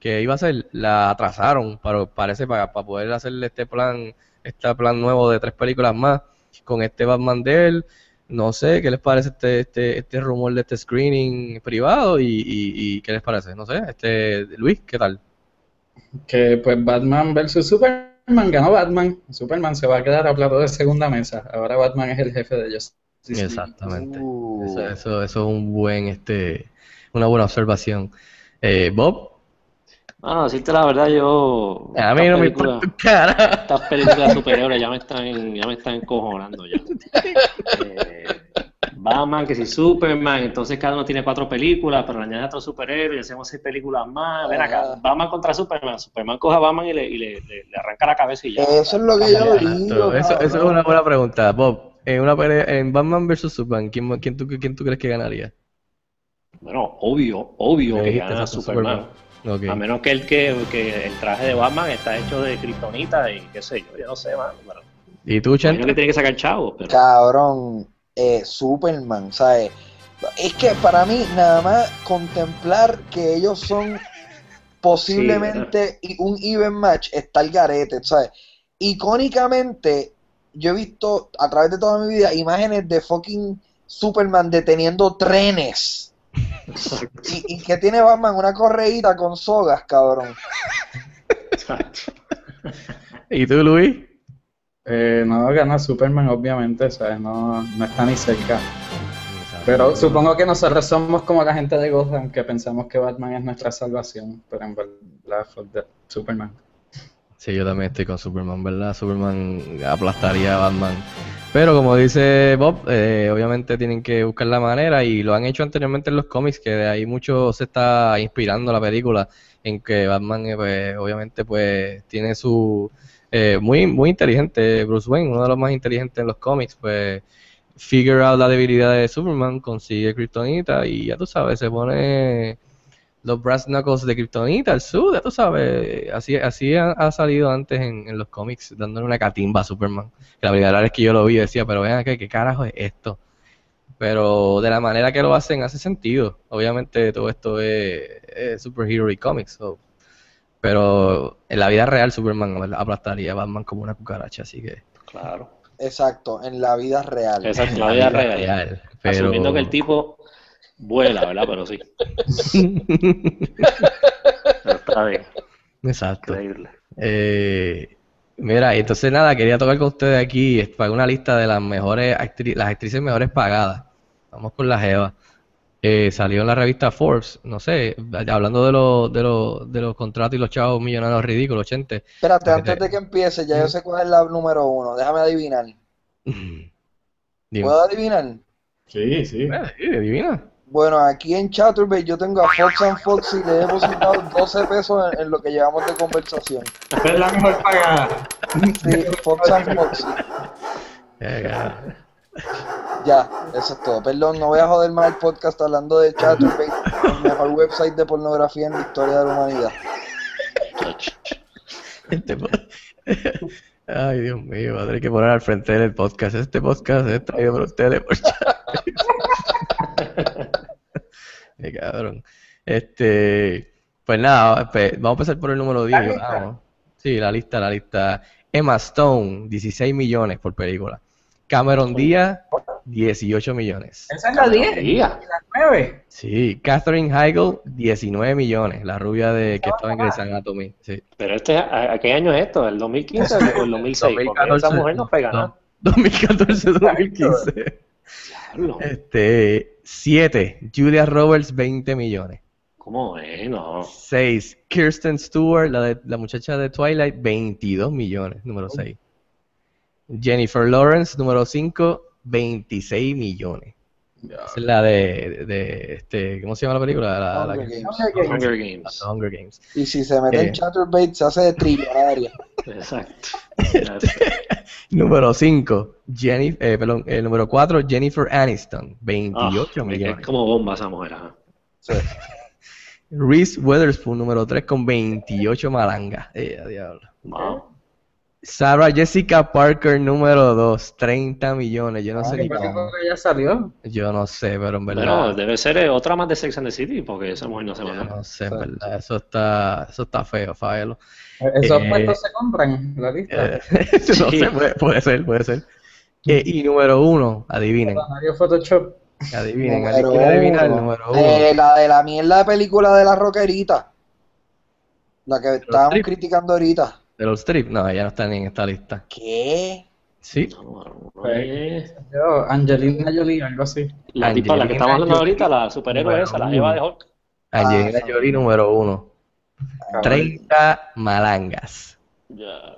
que iba a ser, la atrasaron, para, parece, para, para poder hacerle este plan, este plan nuevo de tres películas más, con este Batman de él, no sé, ¿qué les parece este, este, este rumor de este screening privado y, y, y qué les parece? No sé, este, Luis, ¿qué tal? Que pues Batman versus Superman ganó Batman. Superman se va a quedar a plato de segunda mesa. Ahora Batman es el jefe de Justice League. Exactamente. Uh. Eso, eso, eso es un buen, este, una buena observación. Eh, Bob, Ah, decirte la verdad, yo. a mí no me importa cara. Estas películas de superhéroes ya me están, ya me están encojonando ya. Eh, <laughs> Batman, que si Superman, entonces cada uno tiene cuatro películas, pero le añade otro superhéroe y hacemos seis películas más. Ven acá. Batman contra Superman. Superman coge a Batman y le, y le, le- le arranca la cabeza y ya. Eso es lo que yo digo. Eso, eso es una buena pregunta. Bob, en, una pelea- en Batman vs. Superman, ¿quién, quién, tú, ¿quién tú crees que ganaría? Bueno, obvio, obvio que gana Superman. Ok. A menos que el que, que el traje de Batman está hecho de kriptonita y qué sé yo, yo no sé, mano. Pero, ¿Y tú, Chente? que tiene que sacar chavos, pero. Cabrón, eh, Superman, ¿sabes? Es que para mí, nada más contemplar que ellos son <laughs> posiblemente un even match está el garete, ¿sabes? Icónicamente, yo he visto a través de toda mi vida imágenes de fucking Superman deteniendo trenes. Y, y que tiene Batman una correíta con sogas, cabrón. <laughs> ¿Y tú, Luis? Eh, no gana Superman, obviamente, ¿sabes? No, no está ni cerca. Pero supongo que nosotros somos como la gente de Gotham, que pensamos que Batman es nuestra salvación, pero en verdad fue Superman. Sí, yo también estoy con Superman, ¿verdad? Superman aplastaría a Batman. Pero como dice Bob, eh, obviamente tienen que buscar la manera y lo han hecho anteriormente en los cómics, que de ahí mucho se está inspirando la película, en que Batman, eh, pues, obviamente, pues tiene su... eh, muy, muy inteligente, Bruce Wayne, uno de los más inteligentes en los cómics, pues figure out la debilidad de Superman, consigue Kryptonita y ya tú sabes, se pone los brass knuckles de Kryptonita, el sur, ya tú sabes, así, así ha, ha salido antes en, en los cómics, dándole una catimba a Superman. Que la verdad es que yo lo vi y decía, pero vean acá, ¿qué carajo es esto? pero de la manera que lo hacen hace sentido. Obviamente todo esto es, superhero y comics, so, pero en la vida real Superman aplastaría a Batman como una cucaracha, así que... Claro. Exacto, en la vida real. Exacto, la vida real. pero... Asumiendo que el tipo vuela, ¿verdad? Pero sí. <laughs> Pero está bien. Exacto. Increíble. Eh, mira, entonces nada, quería tocar con ustedes aquí para una lista de las mejores actri- las actrices mejores pagadas. Vamos con la Jeva. Eh, salió en la revista Forbes, no sé, hablando de los, de los, de los contratos y los chavos millonarios ridículos, 80. Espérate, antes te- de que empiece, ya yo sé cuál es la número uno. Déjame adivinar. <clears throat> ¿Puedo adivinar? Sí, sí. Eh, sí, adivina. Bueno, aquí en Chatterbait yo tengo a Fox and Fox y le he depositado 12 pesos en, en lo que llevamos de conversación. Es la mejor pagada. Sí, Fox and Fox. Eh, cara. Ya, eso es todo. Perdón, no voy a joder más el podcast hablando de Chatterbait, <laughs> el mejor website de pornografía en la historia de la humanidad. Este <laughs> Ay, Dios mío, va a tener que poner al frente del podcast. Este podcast es traído por ustedes por <laughs> Qué cabrón. Este, pues nada, pe- vamos a empezar por el número 10. lista? Vamos. Sí, la lista, la lista. Emma Stone, 16 millones por película. Cameron Díaz, 18 millones. Esa es la 10 y la 9. Sí, Catherine Heigl, 19 millones. La rubia de que estaba en Grey's Anatomy. Sí. Pero este, ¿a, a qué año es esto? ¿El 2015 o el <laughs> 2006? Porque esa mujer no pega nada. 2014-2015. Diablo. Este, 7. Julia Roberts, 20 millones. ¿Cómo es? No. 6. Kirsten Stewart, la, de, la muchacha de Twilight, 22 millones. Número 6. Jennifer Lawrence, número 5, 26 millones. Esa es la de, de, este, ¿cómo se llama la película? La, la Hunger Games. Hunger Games. The Hunger Games. Y si se mete Eh. en Chatterbait, se hace de trillonaria. <laughs> Exacto. <laughs> Número 5, Jenny, eh, perdón, el número 4, Jennifer Aniston, 28 Ah, millones. Es como bomba esa mujer. ajá. Sí. Reese Witherspoon, número 3, con 28 malangas. Eh, diablo. Wow. Sarah Jessica Parker, número 2, 30 millones. Yo no sé ¿Qué ni cómo. ya salió? Yo no sé, pero en Bueno, verdad. debe ser eh, otra más de Sex and the City, porque esa mujer no se Yo manda. no sé, en verdad. Eso está, eso está feo, Faelo. Esos Eh, puestos se compran, la lista. Eh, <laughs> no sé, puede, puede ser, puede ser. Eh, y número 1, adivinen. Photoshop. Adivinen, ¿alguien Número quiere adivinar el uno. número 1? Eh, la de la mierda de película de la rockerita. La que estábamos criticando ahorita. ¿De los strip? No, ella no está ni en esta lista. ¿Qué? Sí. No, no es- Yo, Angelina Jolie, algo así. La tipa, la que Angelina estamos hablando ahorita, la superhéroe esa, la uno. Eva de Hulk. Angelina Ah, Jolie, número 1. 30 malangas. Ya.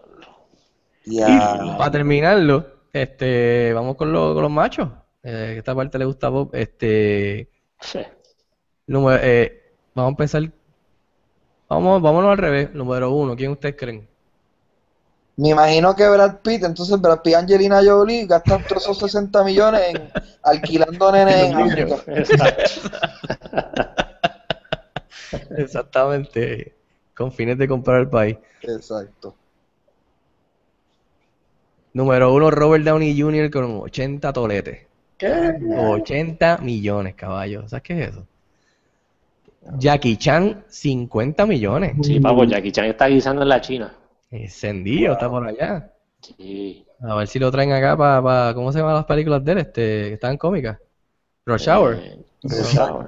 Y Ya. para terminarlo, este, vamos con, lo- con los machos. Eh, esta parte le gusta a Bob. Este, Sí. número, eh, vamos a empezar. Vamos, vámonos al revés. Número uno, ¿quién ustedes creen? Me imagino que Brad Pitt, entonces Brad Pitt y Angelina Jolie gastan todos esos 60 millones en alquilando nenes en. África. <laughs> Exactamente. Con fines de comprar el país. Exacto. Número uno, Robert Downey Jr. con 80 toletes. ¿Qué? 80 millones, caballos. ¿Sabes qué es eso? Jackie Chan, 50 millones. Sí, papo, Jackie Chan está guisando en la China. Encendido, está por allá. Sí. A ver si lo traen acá para, ¿cómo se llaman las películas de él? Este, que están cómicas. Rush Hour. Eh, Rush Hour.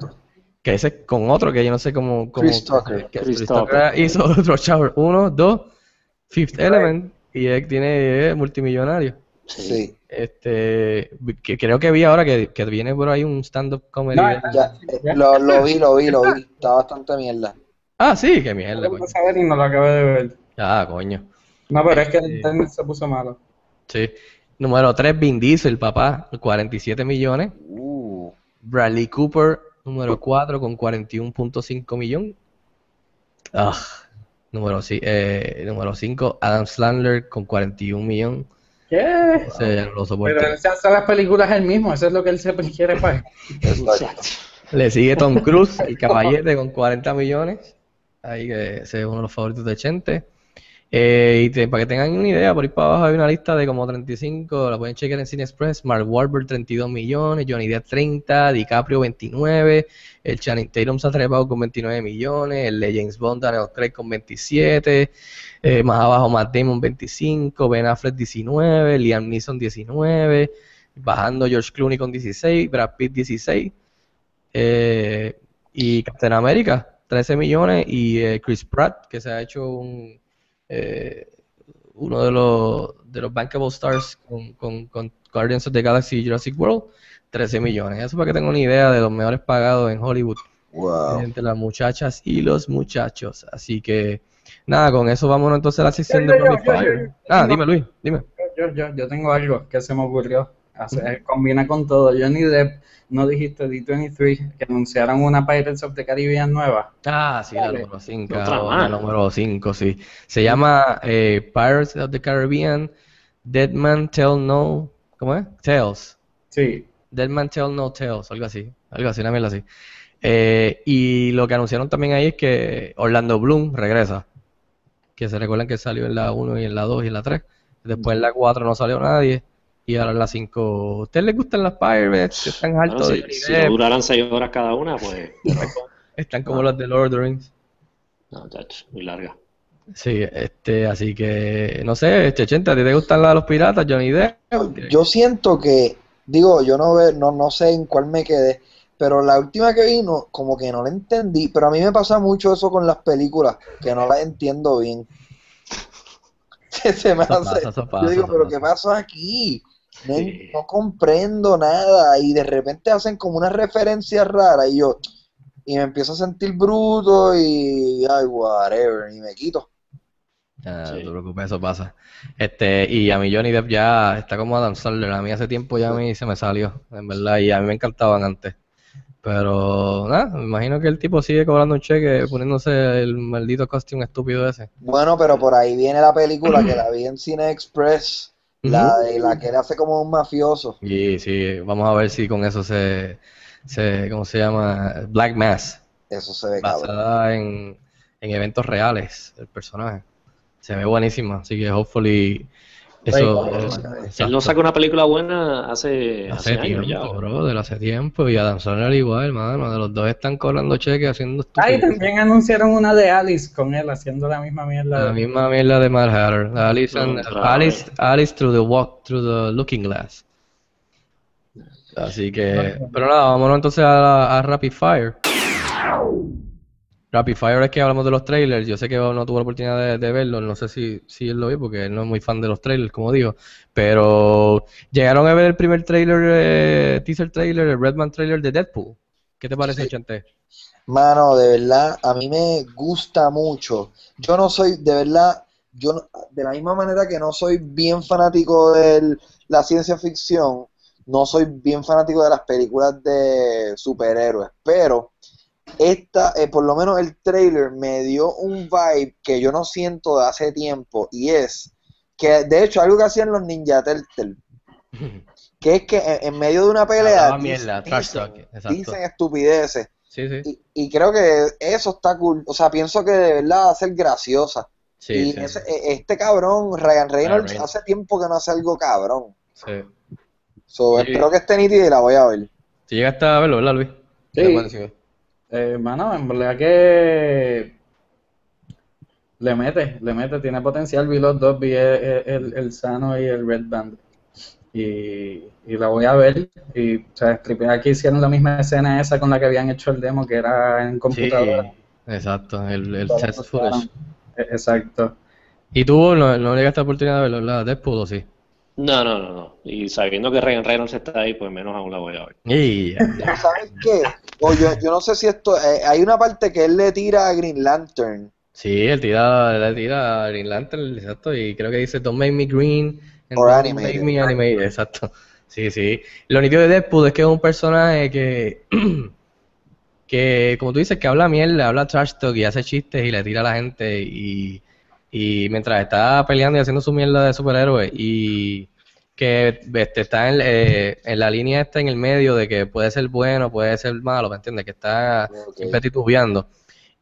Que ese es con otro que yo no sé cómo. cómo Chris Tucker. que Chris Chris Tucker hizo <laughs> Rush Hour 1, 2, Fifth Element. Y él tiene es multimillonario. Sí. Este, que creo que vi ahora que, que viene por ahí un stand-up comedy. No, Ya, eh, lo, lo vi, lo vi, lo vi. Está bastante mierda. Ah, sí, qué mierda, Lo coño. puse a ver y no lo acabé de ver. Ah, coño. No, pero es que el Sí. internet se puso malo. Sí. Número 3, Vin Diesel, papá, 47 millones. Uh, Bradley Cooper, número 4, con 41.5 millones. Ah, número 5, Adam Sandler, con 41 millones. ¿Qué? No lo. Pero él se hace las películas él mismo, eso es lo que él siempre quiere para exacto. Le sigue Tom Cruise, el caballete, con 40 millones. Ahí que ese es uno de los favoritos de Chente. Eh, y te- para que tengan una idea, por ahí para abajo hay una lista de como 35, la pueden chequear en Cine Express, Mark Wahlberg 32 millones, Johnny Depp 30, DiCaprio 29, el Channing Tatum se ha trepado con 29 millones, el de James Bond Daniel Craig con 27, eh, más abajo Matt Damon 25, Ben Affleck 19, Liam Neeson 19, bajando George Clooney con 16, Brad Pitt 16, eh, y Captain America 13 millones y eh, Chris Pratt que se ha hecho un eh, uno de los de los bankable stars con, con, con Guardians of the Galaxy y Jurassic World 13 millones eso para que tengan una idea de los mejores pagados en Hollywood Wow. entre las muchachas y los muchachos así que nada con eso vámonos entonces a la sección de Yo, yo, Rapid yo, yo, Fire yo. ah dime Luis dime Yo, yo, yo tengo algo que se me ocurrió. Hace- combina con todo. Johnny Depp, no dijiste D23, que anunciaron una Pirates of the Caribbean nueva. Ah, sí, la número 5. Otra La número 5, sí. Se llama eh, Pirates of the Caribbean, Dead Man Tell No. ¿Cómo es? Tales. Sí. Dead Man Tell No Tales, algo así. Algo así, una mierda así. Eh, y lo que anunciaron también ahí es que Orlando Bloom regresa. Que se recuerdan que salió en la 1 y en la 2 y en la 3. Después en la 4 no salió nadie. Y ahora en la 5. ¿A ustedes les gustan las Pirates? Están de si, si duraran seis horas cada una, pues. <laughs> Están como las de Lord of the Rings. No, chacho, muy larga. Sí, este, así que, no sé, Chechenta, ¿a ti te gustan la de los piratas, Johnny Depp? Yo siento que, digo, yo no, ve, no, no sé en cuál me quedé, pero la última que vino, como que no la entendí, pero a mí me pasa mucho eso con las películas, que no las entiendo bien. <laughs> Se me Eso hace, pasa, eso pasa, yo digo, pero pasa. ¿qué pasó aquí? No, Sí. no comprendo nada y de repente hacen como una referencia rara y yo, y me empiezo a sentir bruto y, ay, whatever, y me quito. Ah, no te preocupes, eso pasa. Este, y a mí Johnny Depp ya está como Adam Sandler, a mí hace tiempo ya a mí se me salió, en verdad, y a mí me encantaban antes. Pero, nada, me imagino que el tipo sigue cobrando un cheque poniéndose el maldito costume estúpido ese. Bueno, pero por ahí viene la película que la vi en Cine Express, la de la que él hace como un mafioso. Y sí, vamos a ver si con eso se, se, ¿cómo se llama? Black Mass. Eso se ve cabrón. basada en, en eventos reales el personaje. Se ve buenísima, así que hopefully eso Oye, Él no saca una película buena hace, hace hace años tiempo, ya. brother, hace tiempo y Adam Sandler igual, hermano, de los dos están cobrando cheques haciendo Ah, y también anunciaron una de Alice con él haciendo la misma mierda. La misma mierda de Mad Hatter, Alice, and- Alice, Alice through the walk through the looking glass. Así que, pero nada, vámonos entonces a, a Rapid Fire. Rapid Fire es que hablamos de los trailers. Yo sé que no tuvo la oportunidad de, de verlo. No sé si, si él lo vio porque él no es muy fan de los trailers, como digo. Pero llegaron a ver el primer trailer, eh, teaser trailer, el Redman trailer de Deadpool. ¿Qué te parece, Sí. Chante? Mano, de verdad, a mí me gusta mucho. Yo no soy, de verdad, yo no- de la misma manera que no soy bien fanático de la ciencia ficción, no soy bien fanático de las películas de superhéroes, pero esta, eh, por lo menos el trailer me dio un vibe que yo no siento de hace tiempo y es que, de hecho, algo que hacían los Ninja Turtles, <laughs> que es que en, en medio de una pelea Hablaba mierda, dicen- trash talk, exacto. dicen estupideces. Sí, sí. Y, y creo que eso está cool. O sea, pienso que de verdad va a ser graciosa. Sí, y sí, ese- e- este cabrón, Ryan Reynolds, hace tiempo que no hace algo cabrón. sí. So, Sí. Espero que esté nítida y la voy a ver. Si llegaste a verlo, ¿verdad, Luis? Sí. Eh, mano, en verdad que le mete, le mete, tiene potencial. Vi los dos, vi el, el- el Sano y el Red Band. Y, y la voy a ver. Y, o sea, aquí hicieron la misma escena esa con la que habían hecho el demo, que era en Sí, computadora. exacto, el, el test footage. Eh, Exacto. ¿Y tú no, no llegaste a la oportunidad de verlo, o sí? No, no, no, no. Y sabiendo que Ryan Reynolds está ahí, pues menos aún la voy a ver. Y, ¿Sabes qué? O yo, yo no sé si esto. eh, hay una parte que él le tira a Green Lantern. sí, él tira, le tira a Green Lantern, exacto, y creo que dice Don't make me green and Or don't animated. make me animated, exacto. Sí, sí. Lo nítido de Deadpool es que es un personaje que, <clears throat> que, como tú dices, que habla mierda, habla trash talk y hace chistes y le tira a la gente y, y mientras está peleando y haciendo su mierda de superhéroe y que este, está en, eh, en la línea esta en el medio de que puede ser bueno, puede ser malo, ¿me entiendes? Que está Ok. siempre titubeando.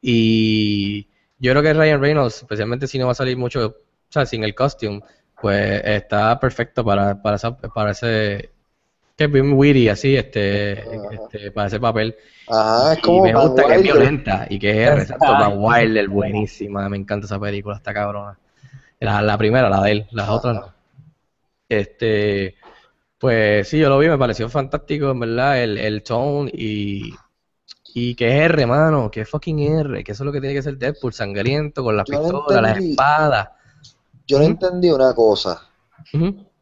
Y yo creo que Ryan Reynolds, especialmente si no va a salir mucho sea, sin el costume, pues está perfecto para, para, esa- para ese, que es bien witty así, este, este, para ese papel. Ajá, es Y como me Van gusta que es violenta y que es R, exacto, Van. Wilder, buenísima, me encanta esa película, está cabrona. La, la primera, la de él, las otras no. Este, pues sí, yo lo vi, me pareció fantástico, en verdad, el, el tone y, y que es R, mano, que es fucking R, que eso es lo que tiene que ser Deadpool, sangriento, con las Yo pistolas, las espadas. Yo no entendí una cosa.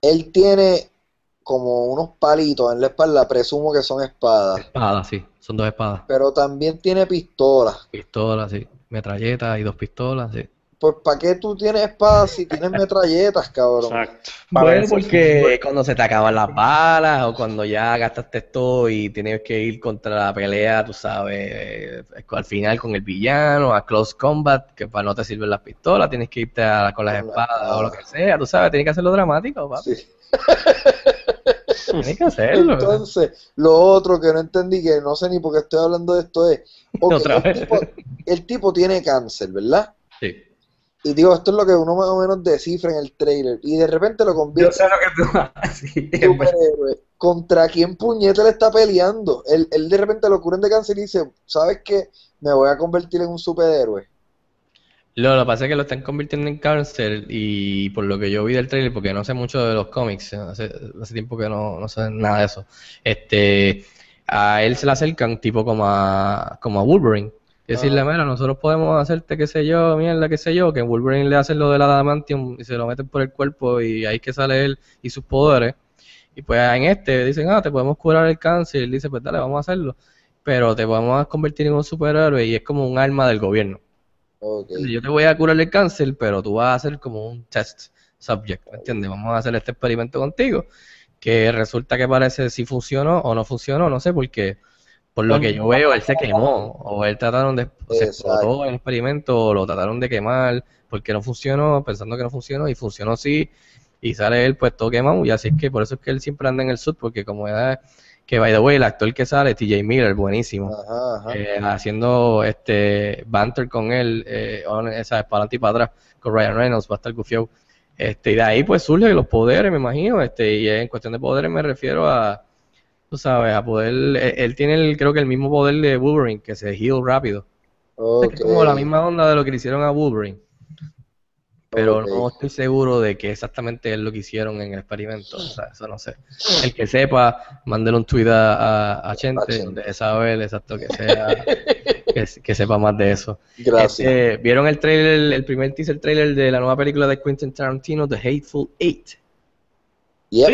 Él tiene como unos palitos en la espalda, presumo que son espadas, Espadas, sí, son dos espadas. pero también tiene pistolas. Pistolas, sí, metralletas y dos pistolas, sí. Pues ¿para qué tú tienes espadas si tienes metralletas, cabrón? Exacto. Para Bueno, porque cuando se te acaban las balas o cuando ya gastaste todo y tienes que ir contra la pelea, tú sabes, eh, al final con el villano, a close combat, que para no te sirven las pistolas, tienes que irte a- con las Con la espadas o lo que sea, tú sabes, tienes que hacerlo dramático, papi. Sí. <laughs> <laughs> Tienes que hacerlo. Entonces, lo otro que no entendí, que no sé ni por qué estoy hablando de esto, es, ok, <laughs> Otra el, vez. tipo, el tipo tiene cáncer, ¿verdad? Sí. Y digo, esto es lo que uno más o menos descifra en el trailer, y de repente lo Yo convierte sé lo que tú superhéroe. ¿Contra quién puñete le está peleando? Él, él de repente lo curan de cáncer y dice, ¿sabes qué? Me voy a convertir en un superhéroe. Lo, lo que pasa es que lo están convirtiendo en cáncer y por lo que yo vi del trailer, porque no sé mucho de los cómics, hace, hace tiempo que no, no sé nada de eso, este, a él se le acercan tipo como a, como a Wolverine. Y decirle, Ajá. mira, nosotros podemos hacerte qué sé yo, mierda, qué sé yo, que Wolverine le hacen lo del adamantium y se lo meten por el cuerpo y ahí es que sale él y sus poderes. Y pues en este dicen, ah, te podemos curar el cáncer. Y él dice, pues dale, vamos a hacerlo. Pero te vamos a convertir en un superhéroe y es como un arma del gobierno. Yo te voy a curar el cáncer, pero tú vas a hacer como un test subject, ¿me entiendes? Vamos a hacer este experimento contigo, que resulta que parece si funcionó o no funcionó, no sé, porque por lo que yo veo, él se quemó, o él trataron de, se explotó el experimento, o lo trataron de quemar, porque no funcionó, pensando que no funcionó, y funcionó sí, y sale él pues todo quemado, y así es que por eso es que él siempre anda en el sud, porque como era, que by the way, el actor que sale, TJ Miller, buenísimo Ajá, ajá. eh, haciendo este banter con él, eh, on- esa para adelante y para atrás, con Ryan Reynolds, va a estar gufiado. Este, y de ahí pues surgen los poderes, me imagino, este, y en cuestión de poderes me refiero a, tú sabes, a poder, él, él tiene el, creo que el mismo poder de Wolverine, que se heal rápido. Es como la misma onda de lo que le hicieron a Wolverine, pero no estoy seguro de que exactamente es lo que hicieron en el experimento, o sea, eso no sé. El que sepa, mándele un tweet a, a, a Chente, donde saber exacto que sea, que, que sepa más de eso. Gracias. Este, ¿Vieron el trailer, el primer teaser trailer de la nueva película de Quentin Tarantino, The Hateful Eight? Yep.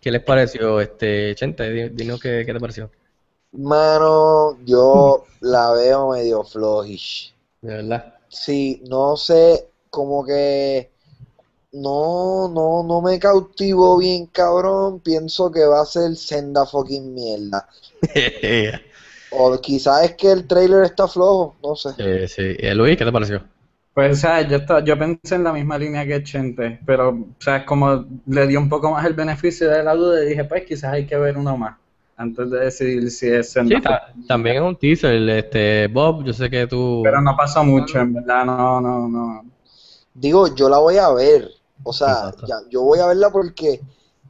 ¿Qué les pareció, este, Chente? Di- Dinos qué, qué te pareció. Mano, yo la veo medio flojish. De verdad. Sí, no sé, como que no, no, no me cautivó bien, cabrón. Pienso que va a ser senda fucking mierda. <laughs> O quizás es que el trailer está flojo, no sé. Eh, sí. Eh, Luis, ¿qué te pareció? Pues, o sea, yo, yo pensé en la misma línea que Chente, pero, o sea, como le di un poco más el beneficio de la duda y dije, pues quizás hay que ver uno más antes de decidir si es Sí, Senda ta- también es un teaser, este, Bob, yo sé que tú... Pero no pasó mucho, en verdad, no, no, no. Digo, yo la voy a ver. O sea, ya, yo voy a verla porque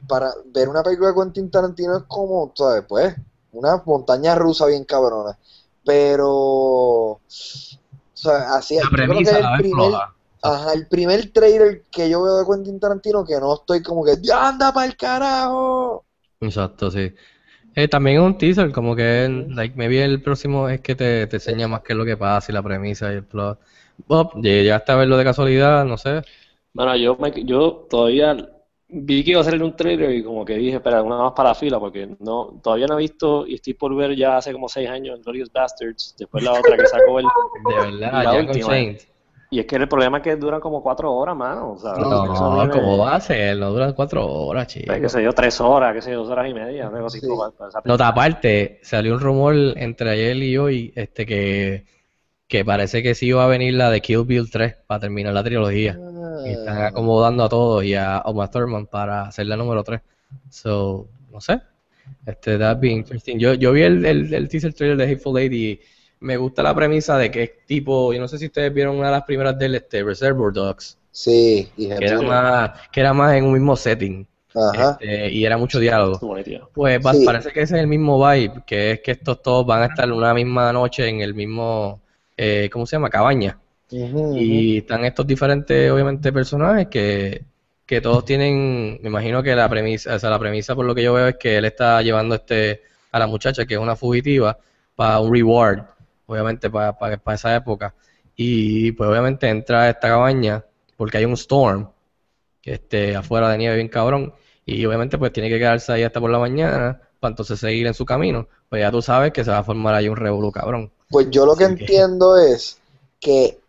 para ver una película de Quentin Tarantino es como, ¿sabes? Pues, una montaña rusa bien cabrona. Pero, o sea, así la yo creo que premisa el primer, ajá, el primer trailer que yo veo de Quentin Tarantino que no estoy como que, ¡ya anda para el carajo! Exacto, sí. Eh, también es un teaser, como que, like, maybe el próximo es que te, te enseña más qué es lo que pasa y la premisa y el plot. Bob, ¿llegaste a verlo de casualidad? No sé. Bueno, yo, me- yo todavía vi que iba a salir un trailer y como que dije, espera, una más para la fila, porque no, todavía no he visto y estoy por ver ya hace como seis años Glorious Bastards, después la otra que sacó él. <laughs> De verdad, La última. Y es que el problema es que duran como cuatro horas, mano. O sea, No, mí me- ¿cómo va a ser? No dura cuatro horas, chico. pues, qué sé yo, tres horas, qué sé yo, dos horas y media, así Sí. como para- aparte, salió un rumor entre ayer y hoy, este, que, que parece que sí iba a venir la de Kill Bill 3 para terminar la trilogía. Y están Ah, acomodando a todos y a Uma Thurman para hacer la número 3. So, no sé. Este, that'd be interesting. Yo, yo vi el, el, el teaser trailer de Hateful Eight y me gusta la premisa de que es tipo, yo no sé si ustedes vieron una de las primeras del este, Reservoir Dogs. Sí, y que era más, que era más en un mismo setting. Ajá. este, y era mucho diálogo. Pues va- Sí. parece que ese es el mismo vibe, que es que estos todos van a estar una misma noche en el mismo, eh, ¿cómo se llama? Cabaña. Y están estos diferentes, obviamente, personajes que, que todos tienen, me imagino que la premisa, o sea, la premisa por lo que yo veo es que él está llevando este a la muchacha, que es una fugitiva, para un reward, obviamente, para, para, para esa época. Y pues obviamente entra a esta cabaña porque hay un storm que esté afuera de nieve bien cabrón. Y obviamente pues tiene que quedarse ahí hasta por la mañana para entonces seguir en su camino. Pues ya tú sabes que se va a formar ahí un revolú cabrón. Pues yo lo que entiendo es que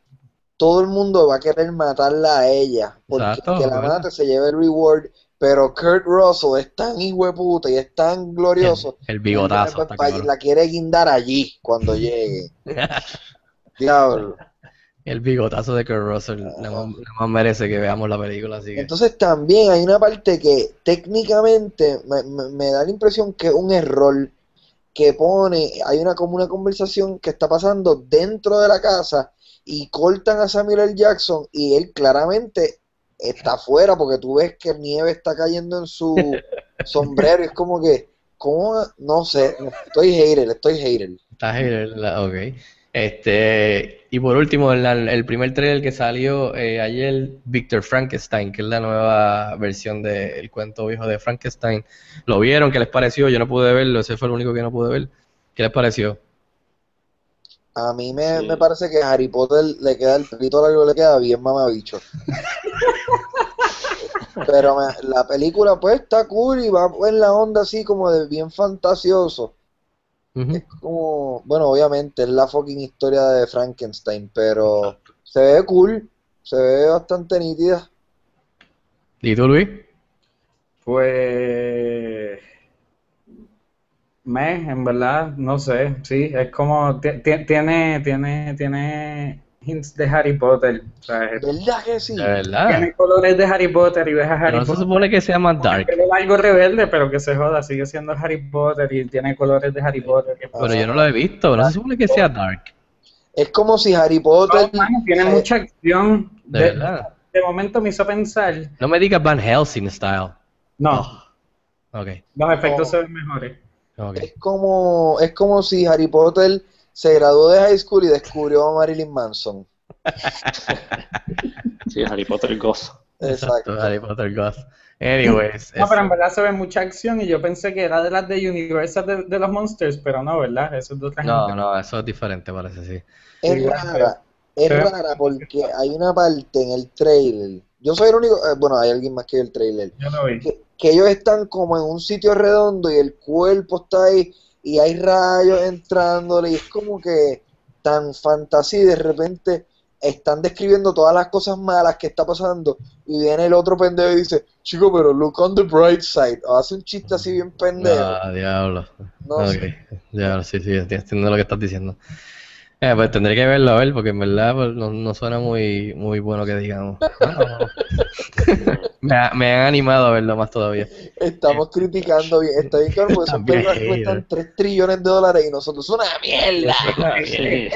todo el mundo va a querer matarla a ella, porque Exacto, el que la mate se lleve el reward, pero Kurt Russell es tan hijo de puta y es tan glorioso, El, el bigotazo. que la quiere guindar allí cuando llegue. <laughs> Diablo. El bigotazo de Kurt Russell nada más, nada más merece que veamos la película, así que Entonces también hay una parte que técnicamente me, me- me da la impresión que es un error que pone, hay una como una conversación que está pasando dentro de la casa y cortan a Samuel L. Jackson y él claramente está afuera porque tú ves que nieve está cayendo en su <laughs> sombrero y es como que, ¿cómo? No sé, estoy hater, estoy hater. está hater, ok. Este, y por último, el, el primer trailer que salió eh, ayer, Victor Frankenstein, que es la nueva versión del cuento viejo de Frankenstein. ¿Lo vieron? ¿Qué les pareció? Yo no pude verlo, ese fue el único que no pude ver. ¿Qué les pareció? A mí me, Sí. me parece que Harry Potter le queda el pelito largo, le queda bien mamabicho. <laughs> Pero me- la película pues está cool y va en la onda así como de bien fantasioso. Es como, bueno, obviamente es la fucking historia de Frankenstein, pero se ve cool, se ve bastante nítida. ¿Y tú, Luis? Pues. Me, en verdad, no sé, sí, es como, ti- ti- tiene, tiene, tiene hints de Harry Potter, o sea, es- ¿Verdad que sí? Verdad. tiene colores de Harry Potter y ves a Harry no se Potter, supone que sea más dark. pelo largo rebelde, pero que se joda, sigue siendo Harry Potter y tiene colores de Harry Potter. Pero yo no lo he visto, no se supone que sea dark. Es como si Harry Potter... No, tiene mucha acción, De de, verdad. de momento me hizo pensar, No me digas Van Helsing style. no, Ok, los efectos No. se ven mejores. ok. Es como, es como si Harry Potter se graduó de high school y descubrió a Marilyn Manson. <laughs> Sí, Harry Potter Ghost. Exacto. Harry Potter Ghost. Anyways, No, pero en verdad se ve mucha acción y yo pensé que era de las de Universal de, de los Monsters, pero no, ¿verdad? Eso es de otra No, gente. no, eso es diferente, parece, sí. Es Sí, rara, es pero- rara porque hay una parte en el trailer. Yo soy el único, eh, bueno, hay alguien más que el trailer. Yo lo vi. Que, que ellos están como en un sitio redondo y el cuerpo está ahí y hay rayos entrándole y es como que tan fantasía y de repente están describiendo todas las cosas malas que está pasando y viene el otro pendejo y dice, chico, pero look on the bright side. O hace un chiste así bien pendejo. Ah, diablo. No Ok, sé. diablo, sí, sí, entiendo lo que estás diciendo. Eh, pues tendré que verlo a ver, porque en verdad pues, no, no suena muy, muy bueno que digamos. Bueno, <laughs> me, ha- me han animado a verlo más todavía. Estamos criticando bien, está bien claro porque son También películas cuestan 3 trillones de dólares y nosotros, ¡es una mierda! Sí.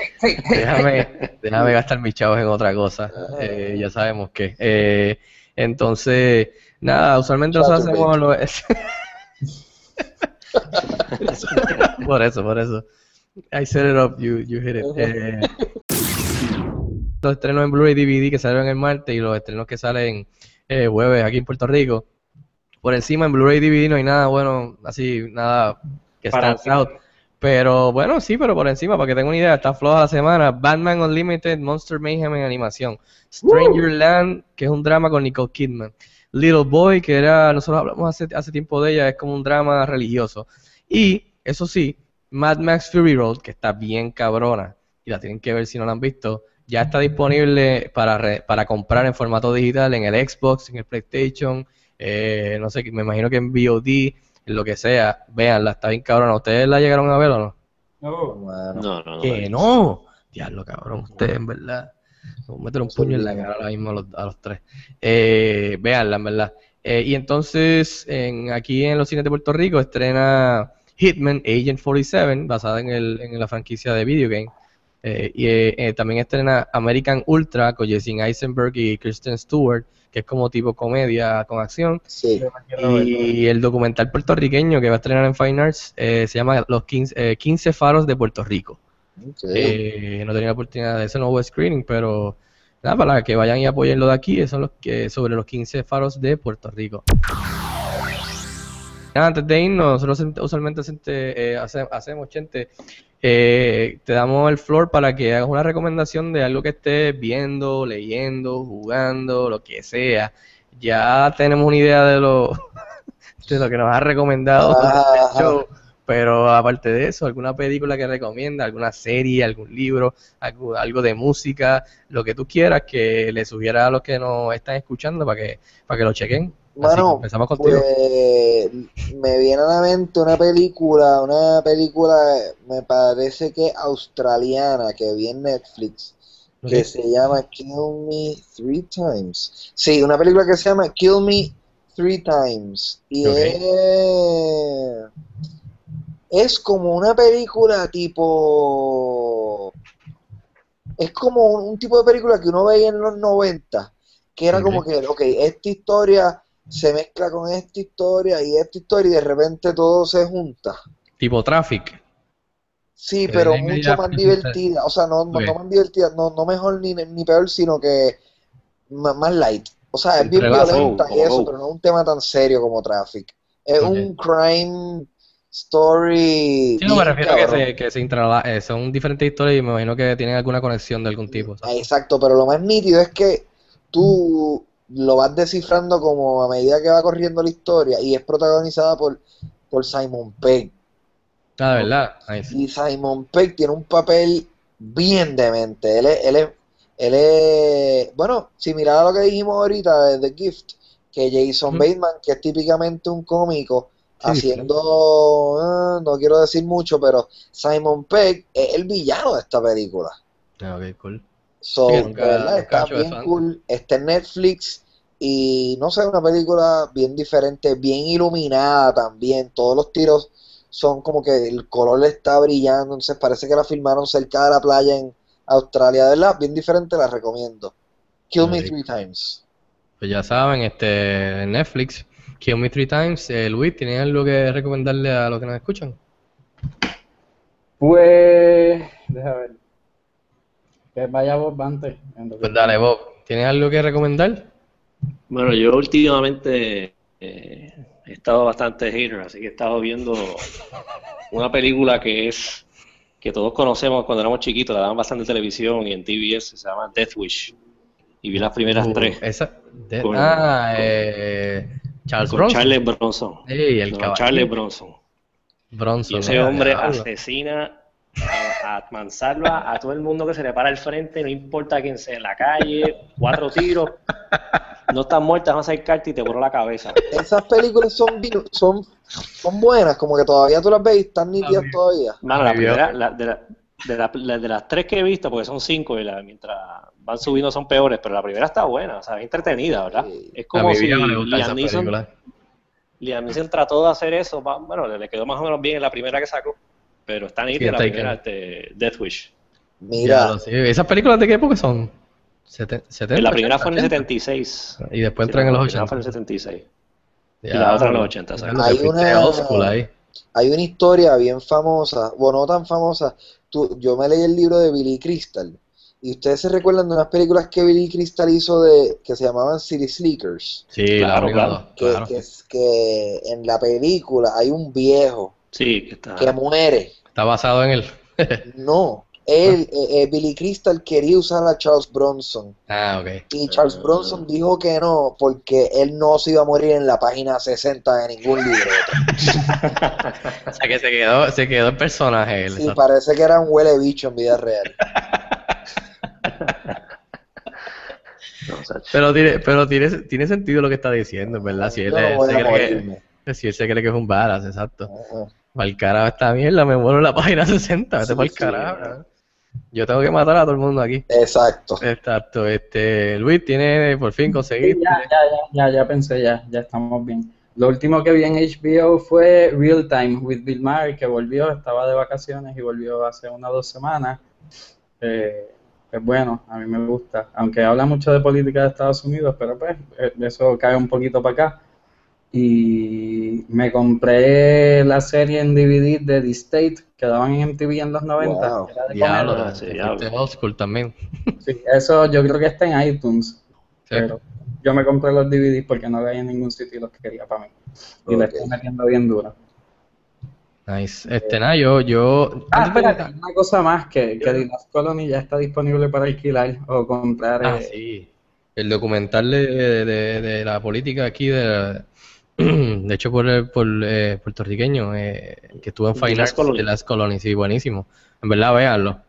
Déjame, déjame gastar mis chavos en otra cosa. Eh, ya sabemos que. Eh, entonces, nada, usualmente nosotros hacemos lo <laughs> por eso, por eso. I set it up, you, you hit it. Eh, los estrenos en Blu-ray DVD que salieron el martes y los estrenos que salen eh, jueves aquí en Puerto Rico. Por encima en Blu-ray DVD no hay nada bueno, así, nada que stands out. Pero bueno, sí, pero por encima, para que tengan una idea, está floja la semana. Batman Unlimited, Monster Mayhem en animación. Stranger Land, que es un drama con Nicole Kidman. Little Boy, que era, nosotros hablamos hace, hace tiempo de ella, es como un drama religioso. Y, eso sí, Mad Max Fury Road, que está bien cabrona, y la tienen que ver si no la han visto, ya está disponible para, re- para comprar en formato digital en el Xbox, en el PlayStation, eh, no sé, me imagino que en VOD, en lo que sea, véanla, está bien cabrona. ¿Ustedes la llegaron a ver o no? No, no, no. Que no. Diablo, cabrón, ustedes en verdad. Vamos a meter un puño en la cara ahora mismo a los, a los tres. Eh, véanla, en verdad. Eh, y entonces, en, aquí en los cines de Puerto Rico estrena Hitman Agent 47, basada en, el, en la franquicia de Video Game. Eh, y eh, eh, también estrena American Ultra con Jesse Eisenberg y Kristen Stewart, que es como tipo comedia con acción. Sí. Y el documental puertorriqueño que va a estrenar en Fine Arts eh, se llama Los 15, eh, 15 Faros de Puerto Rico. Ok. Eh, no tenía la oportunidad de ese nuevo screening, pero nada, para que vayan y apoyen lo de aquí, son los que sobre los 15 faros de Puerto Rico. Nada, Antes de irnos, nosotros usualmente eh, hace- hacemos, gente, eh, te damos el floor para que hagas una recomendación de algo que estés viendo, leyendo, jugando, lo que sea. Ya tenemos una idea de lo, <laughs> de lo que nos ha recomendado el show, pero aparte de eso, alguna película que recomienda, alguna serie, algún libro, algo, algo de música, lo que tú quieras que le sugiera a los que nos están escuchando para que, para que lo chequen. Mano, empezamos contigo. pues me viene a la mente una película, una película, me parece que australiana, que vi en Netflix, que se llama Kill Me Three Times. Sí, una película que se llama Kill Me Three Times. Y es, es como una película tipo... Es como un, un tipo de película que uno veía en los 90, que era como que, ok, esta historia se mezcla con esta historia y esta historia y de repente todo se junta. Tipo Traffic. Sí, Que pero mucho más <laughs> divertida. O sea, no, no, más divertida, no, no mejor ni, ni peor, sino que más, light. O sea, es bien violenta y eso, pero no es un tema tan serio como Traffic. Es un crime story. Sí, no me refiero a que se, que se intrala- eh, son diferentes historias y me imagino que tienen alguna conexión de algún tipo. ¿sabes? Exacto, pero lo más nítido es que tú lo vas descifrando como a medida que va corriendo la historia y es protagonizada por, por Simon Pegg. Ah, verdad. Nice. Y Simon Pegg tiene un papel bien demente. Él es, él es, él es, bueno, similar a lo que dijimos ahorita de The Gift, que Jason. Bateman, que es típicamente un cómico, Sí, haciendo, ah, no quiero decir mucho, pero Simon Pegg es el villano de esta película. Ah, cool. So, Sí, de verdad, está bien cool. Está en Netflix y no sé, una película bien diferente, bien iluminada también. Todos los tiros son como que el color le está brillando, entonces parece que la filmaron cerca de la playa en Australia, de verdad, bien diferente, la recomiendo. Kill Me. Three Times. Pues ya saben, este Netflix, Kill Me Three Times. Eh, Luis, ¿tienes algo que recomendarle a los que nos escuchan? Pues, deja ver. Que vaya vos antes. Pues dale, Bob. ¿Tienes algo que recomendar? Bueno, yo últimamente eh, he estado bastante hater, así que he estado viendo una película que es que todos conocemos cuando éramos chiquitos, la daban bastante en televisión y en TBS, se llama Death Wish. Y vi las primeras Uh, tres Esa, de- Con- ah, eh, Charles con Bronson. Charles Bronson. Sí, el No, caballero. Charles Bronson. Bronson. Y ese hombre asesina a, a mansalva a todo el mundo que se le para al frente, no importa quién sea en la calle, cuatro tiros, no están muertas, van a acercarte y te borró la cabeza. Esas películas son, son, son buenas, como que todavía tú las ves y están nítidas todavía. Mano, la primera, la- de, la- de, la- la- de las tres que he visto, porque son cinco y la- mientras van subiendo son peores, pero la primera está buena, o sea, es entretenida, ¿verdad? Sí. Es como si Liam Neeson. Liam Neeson trató de hacer eso, bueno, le quedó más o menos bien en la primera que sacó, pero está nítida la Taken. primera, este, Death Wish. Mira, sí. ¿Esas películas de qué época son? Seten- 70, la primera 80, fue en el 80. 76. Y después Sí, entran en la los primera 80. fue en el 76. Y Diablo, la otra en los 80, exacto. diablo, te Hay una- ahí. hay una historia bien famosa, o no tan famosa. Tú- yo me leí el libro de Billy Crystal. Y ustedes se recuerdan de unas películas que Billy Crystal hizo de que se llamaban City Sleekers. Sí, Claro, la claro. claro, Que, claro. que, es- que en la película hay un viejo Sí, que está. que muere. Está basado en él. <laughs> No, él, eh, eh, Billy Crystal quería usar a Charles Bronson. ah, ok. Y Charles Bronson dijo que no, porque él no se iba a morir en la página 60 de ningún libreto. <laughs> O sea que se quedó, se quedó el personaje. él, Sí, parece que era un huele bicho en vida real. <laughs> Pero tiene, pero tiene, tiene sentido lo que está diciendo, ¿verdad? Si él, no se cree que, si él se cree que es un balas, exacto. Ajá. Para carajo esta mierda, me muero en la página <laughs> 60, vete Sí, carajo. Yo tengo que matar a todo el mundo aquí. Exacto. Exacto, este, Luis, tiene por fin conseguiste. ya, ya, ya, ya, ya pensé, ya, ya estamos bien. Lo último que vi en HBO fue Real Time with Bill Maher, que volvió, estaba de vacaciones y volvió hace unas dos semanas. Eh, es bueno, a mí me gusta. Aunque habla mucho de política de Estados Unidos, pero pues eh, eso cae un poquito para acá. Y me compré la serie en DVD de The State que daban en MTV en los 90. Wow. que era de Diablo, sí, diablo. school también. Sí, eso yo creo que está en iTunes. Sí. Pero yo me compré los DVDs porque no había en ningún sitio y los quería para mí. Y le Ok. estoy metiendo bien duro. Nice. Este, nada, yo, yo... Ah, de- espérate, una cosa más, que, que The Last Colony ya está disponible para alquilar o comprar. Ah, eh, sí. El documental de, de- de la política aquí, de, <clears throat> de hecho por, el- por eh, puertorriqueño, eh, que estuvo en Colony. de Last Colony, sí, buenísimo. En verdad, véanlo.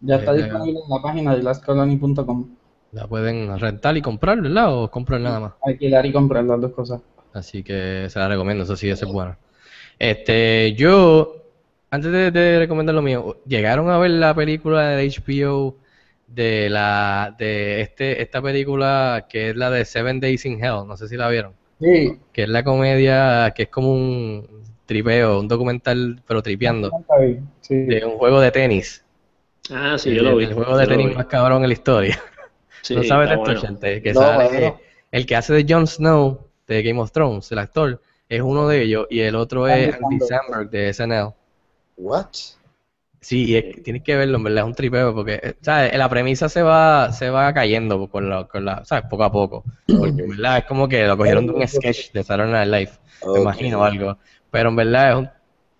Ya está Eh, disponible en la página de lastcolony.com. La pueden rentar y comprar, ¿verdad? O comprar nada más. Alquilar y comprar las dos cosas. Así que se la recomiendo, eso sí, eso es bueno. Este, yo, antes de, de recomendar lo mío, ¿llegaron a ver la película de HBO de la, de este, esta película que es la de Seven Days in Hell? No sé si la vieron. Sí, Que es la comedia, que es como un tripeo, un documental, pero tripeando. Sí. de un juego de tenis. Ah, sí, el, yo lo vi. el juego de tenis más cabrón en la historia. Sí, ¿No sabes esto, bueno. Chente? Que No, sale, bueno. el que hace de Jon Snow de Game of Thrones, el actor, es uno de ellos y el otro es Andy. Samberg de SNL. What? Sí, y es- tienes que verlo, en verdad, es un tripeo porque, eh, ¿sabes? La premisa se va, se va cayendo con la, con la, ¿sabes? Poco a poco. Porque, en verdad, es como que lo cogieron de un sketch de Saturday Night Live, me imagino algo. Pero en verdad es un,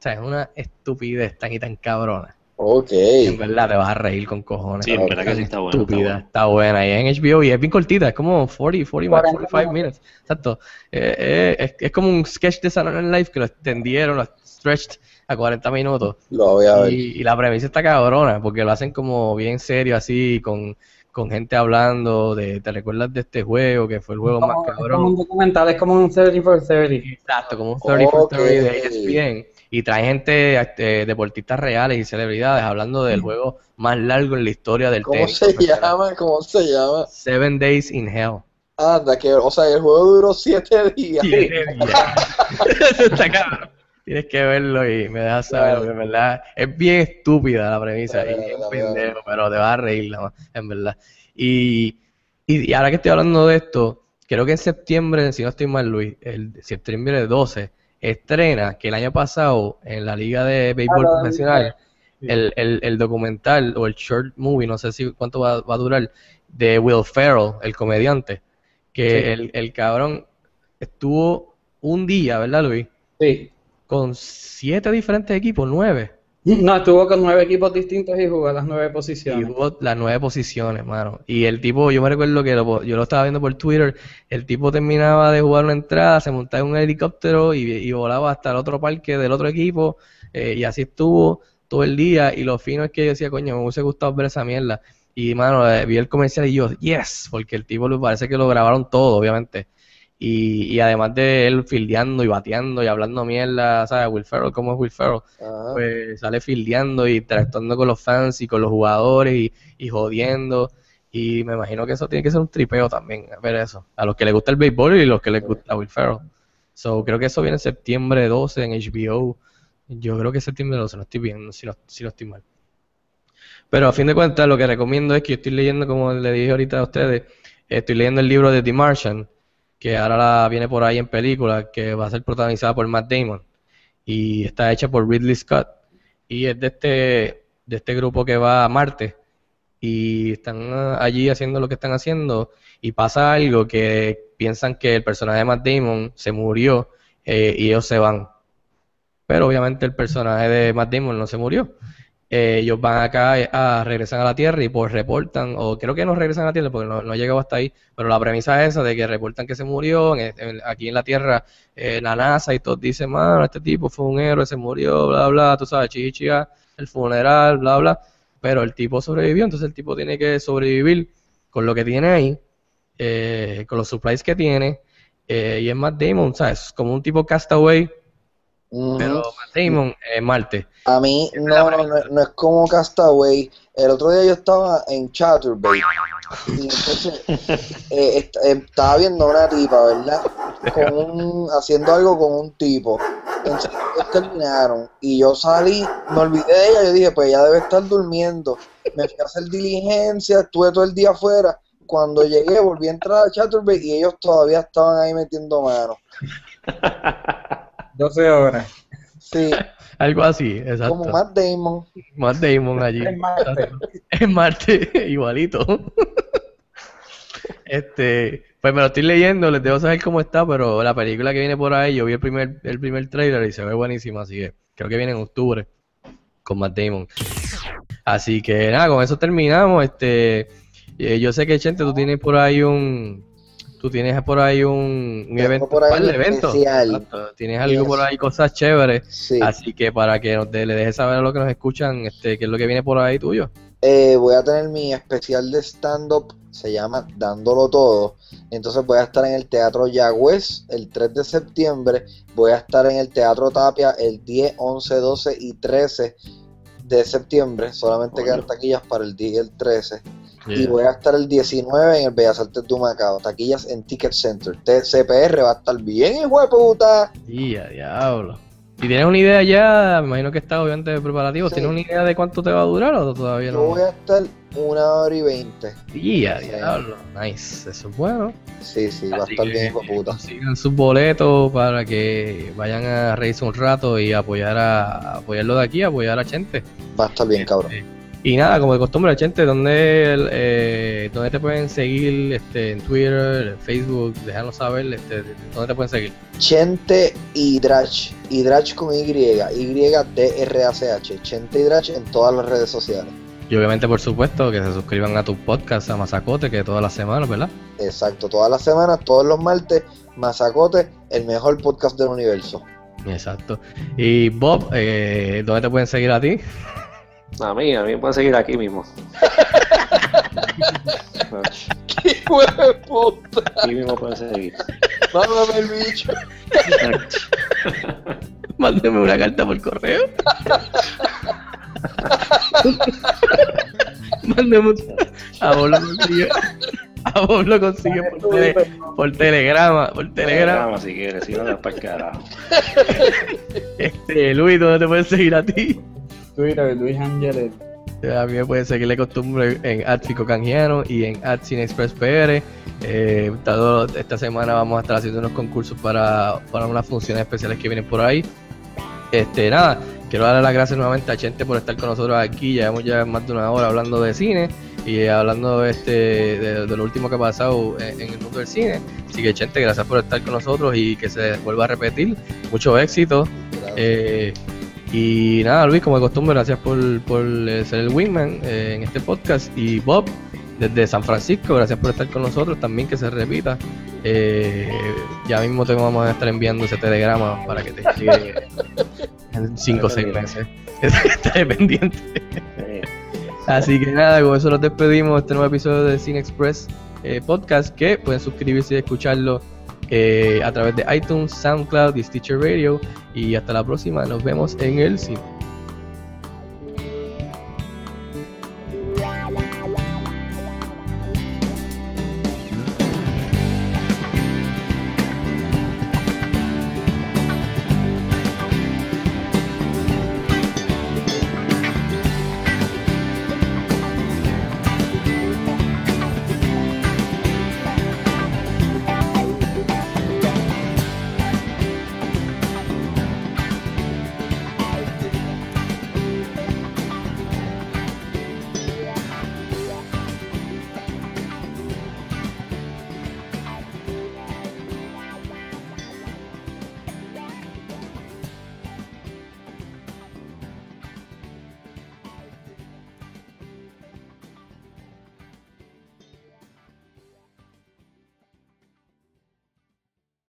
¿sabes? una estupidez tan y tan cabrona. Ok. En verdad te vas a reír con cojones. Sí, en verdad que sí está bueno, Estúpida, está bueno. está buena. Y es en HBO y es bien cortita, es como 40, 40 40 45 minutes. Exacto. Eh, eh, es, es como un sketch de Saturday Night Live que lo extendieron, lo stretched a 40 minutos. Lo voy a ver. Y, y la premisa está cabrona, porque lo hacen como bien serio, así, con, con gente hablando de, ¿te recuerdas de este juego? Que fue el juego más Como- es como un cabrón. documental, es como un 30 for 30. Exacto, como un 30 for Ok. 30 de ESPN. Y trae gente, eh, deportistas reales y celebridades hablando del juego más largo en la historia del ¿Cómo tenis se profesional. llama? ¿Cómo se llama? Seven Days in Hell. Anda, que, o sea, el juego duró siete días. <laughs> <laughs> Eso está cabrón. Tienes que verlo y me dejas saber, porque en verdad es bien estúpida la premisa y bien dale, pendejo, pero te vas a reír, más, en verdad. Y, y, ahora que estoy hablando de esto, creo que en septiembre, si no estoy mal, Luis, el septiembre 12, estrena que el año pasado en la Liga de Béisbol Ah, la- Profesional, sí. el, el, el documental o el short movie, no sé si cuánto va, va a durar, de Will Ferrell, el comediante, que Sí. el, el cabrón estuvo un día, ¿verdad, Luis? Sí. Con siete diferentes equipos, nueve. No, estuvo con nueve equipos distintos y jugó las nueve Y posiciones. jugó las nueve posiciones, mano. Y el tipo, yo me recuerdo que lo- yo lo estaba viendo por Twitter, el tipo terminaba de jugar una entrada, se montaba en un helicóptero y, y volaba hasta el otro parque del otro equipo, eh, y así estuvo todo el día. Y lo fino es que yo decía, coño, me hubiese gustado ver esa mierda. Y, mano, eh, vi el comercial y yo, yes, porque el tipo parece que lo grabaron todo, obviamente. Y, y además de él fildeando y bateando y hablando mierda, ¿sabes? Will Ferrell, ¿cómo es Will Ferrell? Ajá. pues sale fildeando y interactuando con los fans y con los jugadores y, y jodiendo. Y me imagino que eso tiene que ser un tripeo también, ver eso. A los que les gusta el béisbol y los que les gusta Will Ferrell. So, creo que eso viene en septiembre 12 en HBO. Yo creo que es septiembre 12, no estoy bien, si no, si no estoy mal. Pero a fin de cuentas, lo que recomiendo es que yo estoy leyendo, como le dije ahorita a ustedes, estoy leyendo el libro de The Martian, que ahora la viene por ahí en película, que va a ser protagonizada por Matt Damon y está hecha por Ridley Scott y es de este de este grupo que va a Marte y están ah, allí haciendo lo que están haciendo y pasa algo que piensan que el personaje de Matt Damon se murió eh, y ellos se van. Pero obviamente el personaje de Matt Damon no se murió Eh, ellos van acá eh, a regresan a la Tierra y pues reportan o creo que no regresan a la Tierra porque no, no llegado hasta ahí pero la premisa es esa de que reportan que se murió aquí en la Tierra eh, la NASA y todos dicen, mano, este tipo fue un héroe, se murió, bla, bla, tú sabes, chichiga, el funeral, bla, bla, pero el tipo sobrevivió, entonces el tipo tiene que sobrevivir con lo que tiene ahí, eh, con los supplies que tiene, y es Matt Damon, ¿sabes? Como un tipo castaway, Pero Matt Damon es Marte. A mí, no, no, no, no es como Castaway. El otro día yo estaba en Chatterbait y entonces <laughs> eh, eh, estaba viendo una tipa, ¿verdad? Con un, haciendo algo con un tipo. Entonces ellos terminaron y yo salí, me olvidé de ella, yo dije, pues ella debe estar durmiendo. Me fui a hacer diligencia, estuve todo el día afuera. Cuando llegué, volví a entrar a Chatterbait y ellos todavía estaban ahí metiendo mano. <laughs> 12 horas. Sí, <laughs> Algo así, exacto. como Matt Damon. Matt Damon allí. Es Marte. Es Marte, <laughs> igualito. <laughs> Este, pues me lo estoy leyendo, les debo saber cómo está, pero la película que viene por ahí, yo vi el primer, el primer trailer y se ve buenísima, así que creo que viene en octubre con Matt Damon. Así que nada, con eso terminamos. Este, eh, yo sé que Chente, tú tienes por ahí un, tú tienes por ahí un, evento, por ahí un Tienes algo Yes. por ahí, cosas chéveres. Sí. Así que para que nos de- le dejes saber a los que nos escuchan, este, qué es lo que viene por ahí tuyo. Eh, voy a tener mi especial de stand-up, se llama Dándolo Todo. Entonces voy a estar en el Teatro Yagüez el 3 de septiembre. Voy a estar en el Teatro Tapia el 10, 11, 12 y 13 de septiembre. Solamente Coño. quedan taquillas para el 10 y el 13. Y voy a estar el 19 en el Bellas Artes de Humacao. Taquillas en Ticket Center. TCPR va a estar bien, hijo de puta. Y a diablo. ¿Y tienes una idea ya? Me imagino que está obviamente de. Sí. ¿Tienes una idea de cuánto te va a durar o todavía Yo no? voy a estar una hora y veinte. Y a Sí. diablo. Nice. Eso es bueno. Sí, sí, va a Así estar que bien, hijo de puta. Consigan sus boletos para que vayan a reírse un rato y apoyar a apoyarlo de aquí, apoyar a Chente. Va a estar bien, cabrón. Y nada, como de costumbre, Chente, ¿dónde, eh, ¿dónde te pueden seguir? Este, en Twitter, en Facebook, déjanos saber, este, ¿dónde te pueden seguir? Chente Hidrach, Hidrach con Y, Y-D-R-A-C-H, Chente Hidrach en todas las redes sociales. Y obviamente, por supuesto, que se suscriban a tu podcast, a Mazacote, que todas las semanas, ¿verdad? Exacto, todas las semanas, todos los martes, Mazacote, el mejor podcast del universo. Exacto. Y Bob, eh, ¿dónde te pueden seguir a ti? A mí, a mí me pueden seguir aquí mismo. <laughs> ¡Qué de puta! Aquí mismo pueden seguir. El bicho. Mándeme una carta por correo. Mándeme un- a Bob lo consigue. A Bob lo consigue por, tele- por telegrama, por telegrama. Telegrama, si quieres, si no, después el carajo. Este, Luis, ¿dónde te pueden seguir a ti? Twitter, Luis Ángeles. Me pueden seguir de costumbre en Atfico Canjiano y en AdCineExpressPR. Eh, todo- esta semana vamos a estar haciendo unos concursos para, para unas funciones especiales que vienen por ahí. Este, nada, quiero darle las gracias nuevamente a Chente por estar con nosotros aquí. Llevamos ya más de una hora hablando de cine y eh, hablando este, de, de lo último que ha pasado en, en el mundo del cine. Así que Chente, gracias por estar con nosotros y que se vuelva a repetir. Mucho éxito. Eh, y nada, Luis, como de costumbre, gracias por, por eh, ser el wingman eh, en este podcast. Y Bob, desde San Francisco, gracias por estar con nosotros también, que se repita. Eh, ya mismo te vamos a estar enviando ese telegrama para que te llegue en 5 o 6 meses. <laughs> Estaré pendiente. Sí. Así que nada, con eso nos despedimos de este nuevo episodio de Cine Express eh, Podcast, que pueden suscribirse y escucharlo eh, a través de iTunes, SoundCloud y Stitcher Radio. Y hasta la próxima, nos vemos en el cine.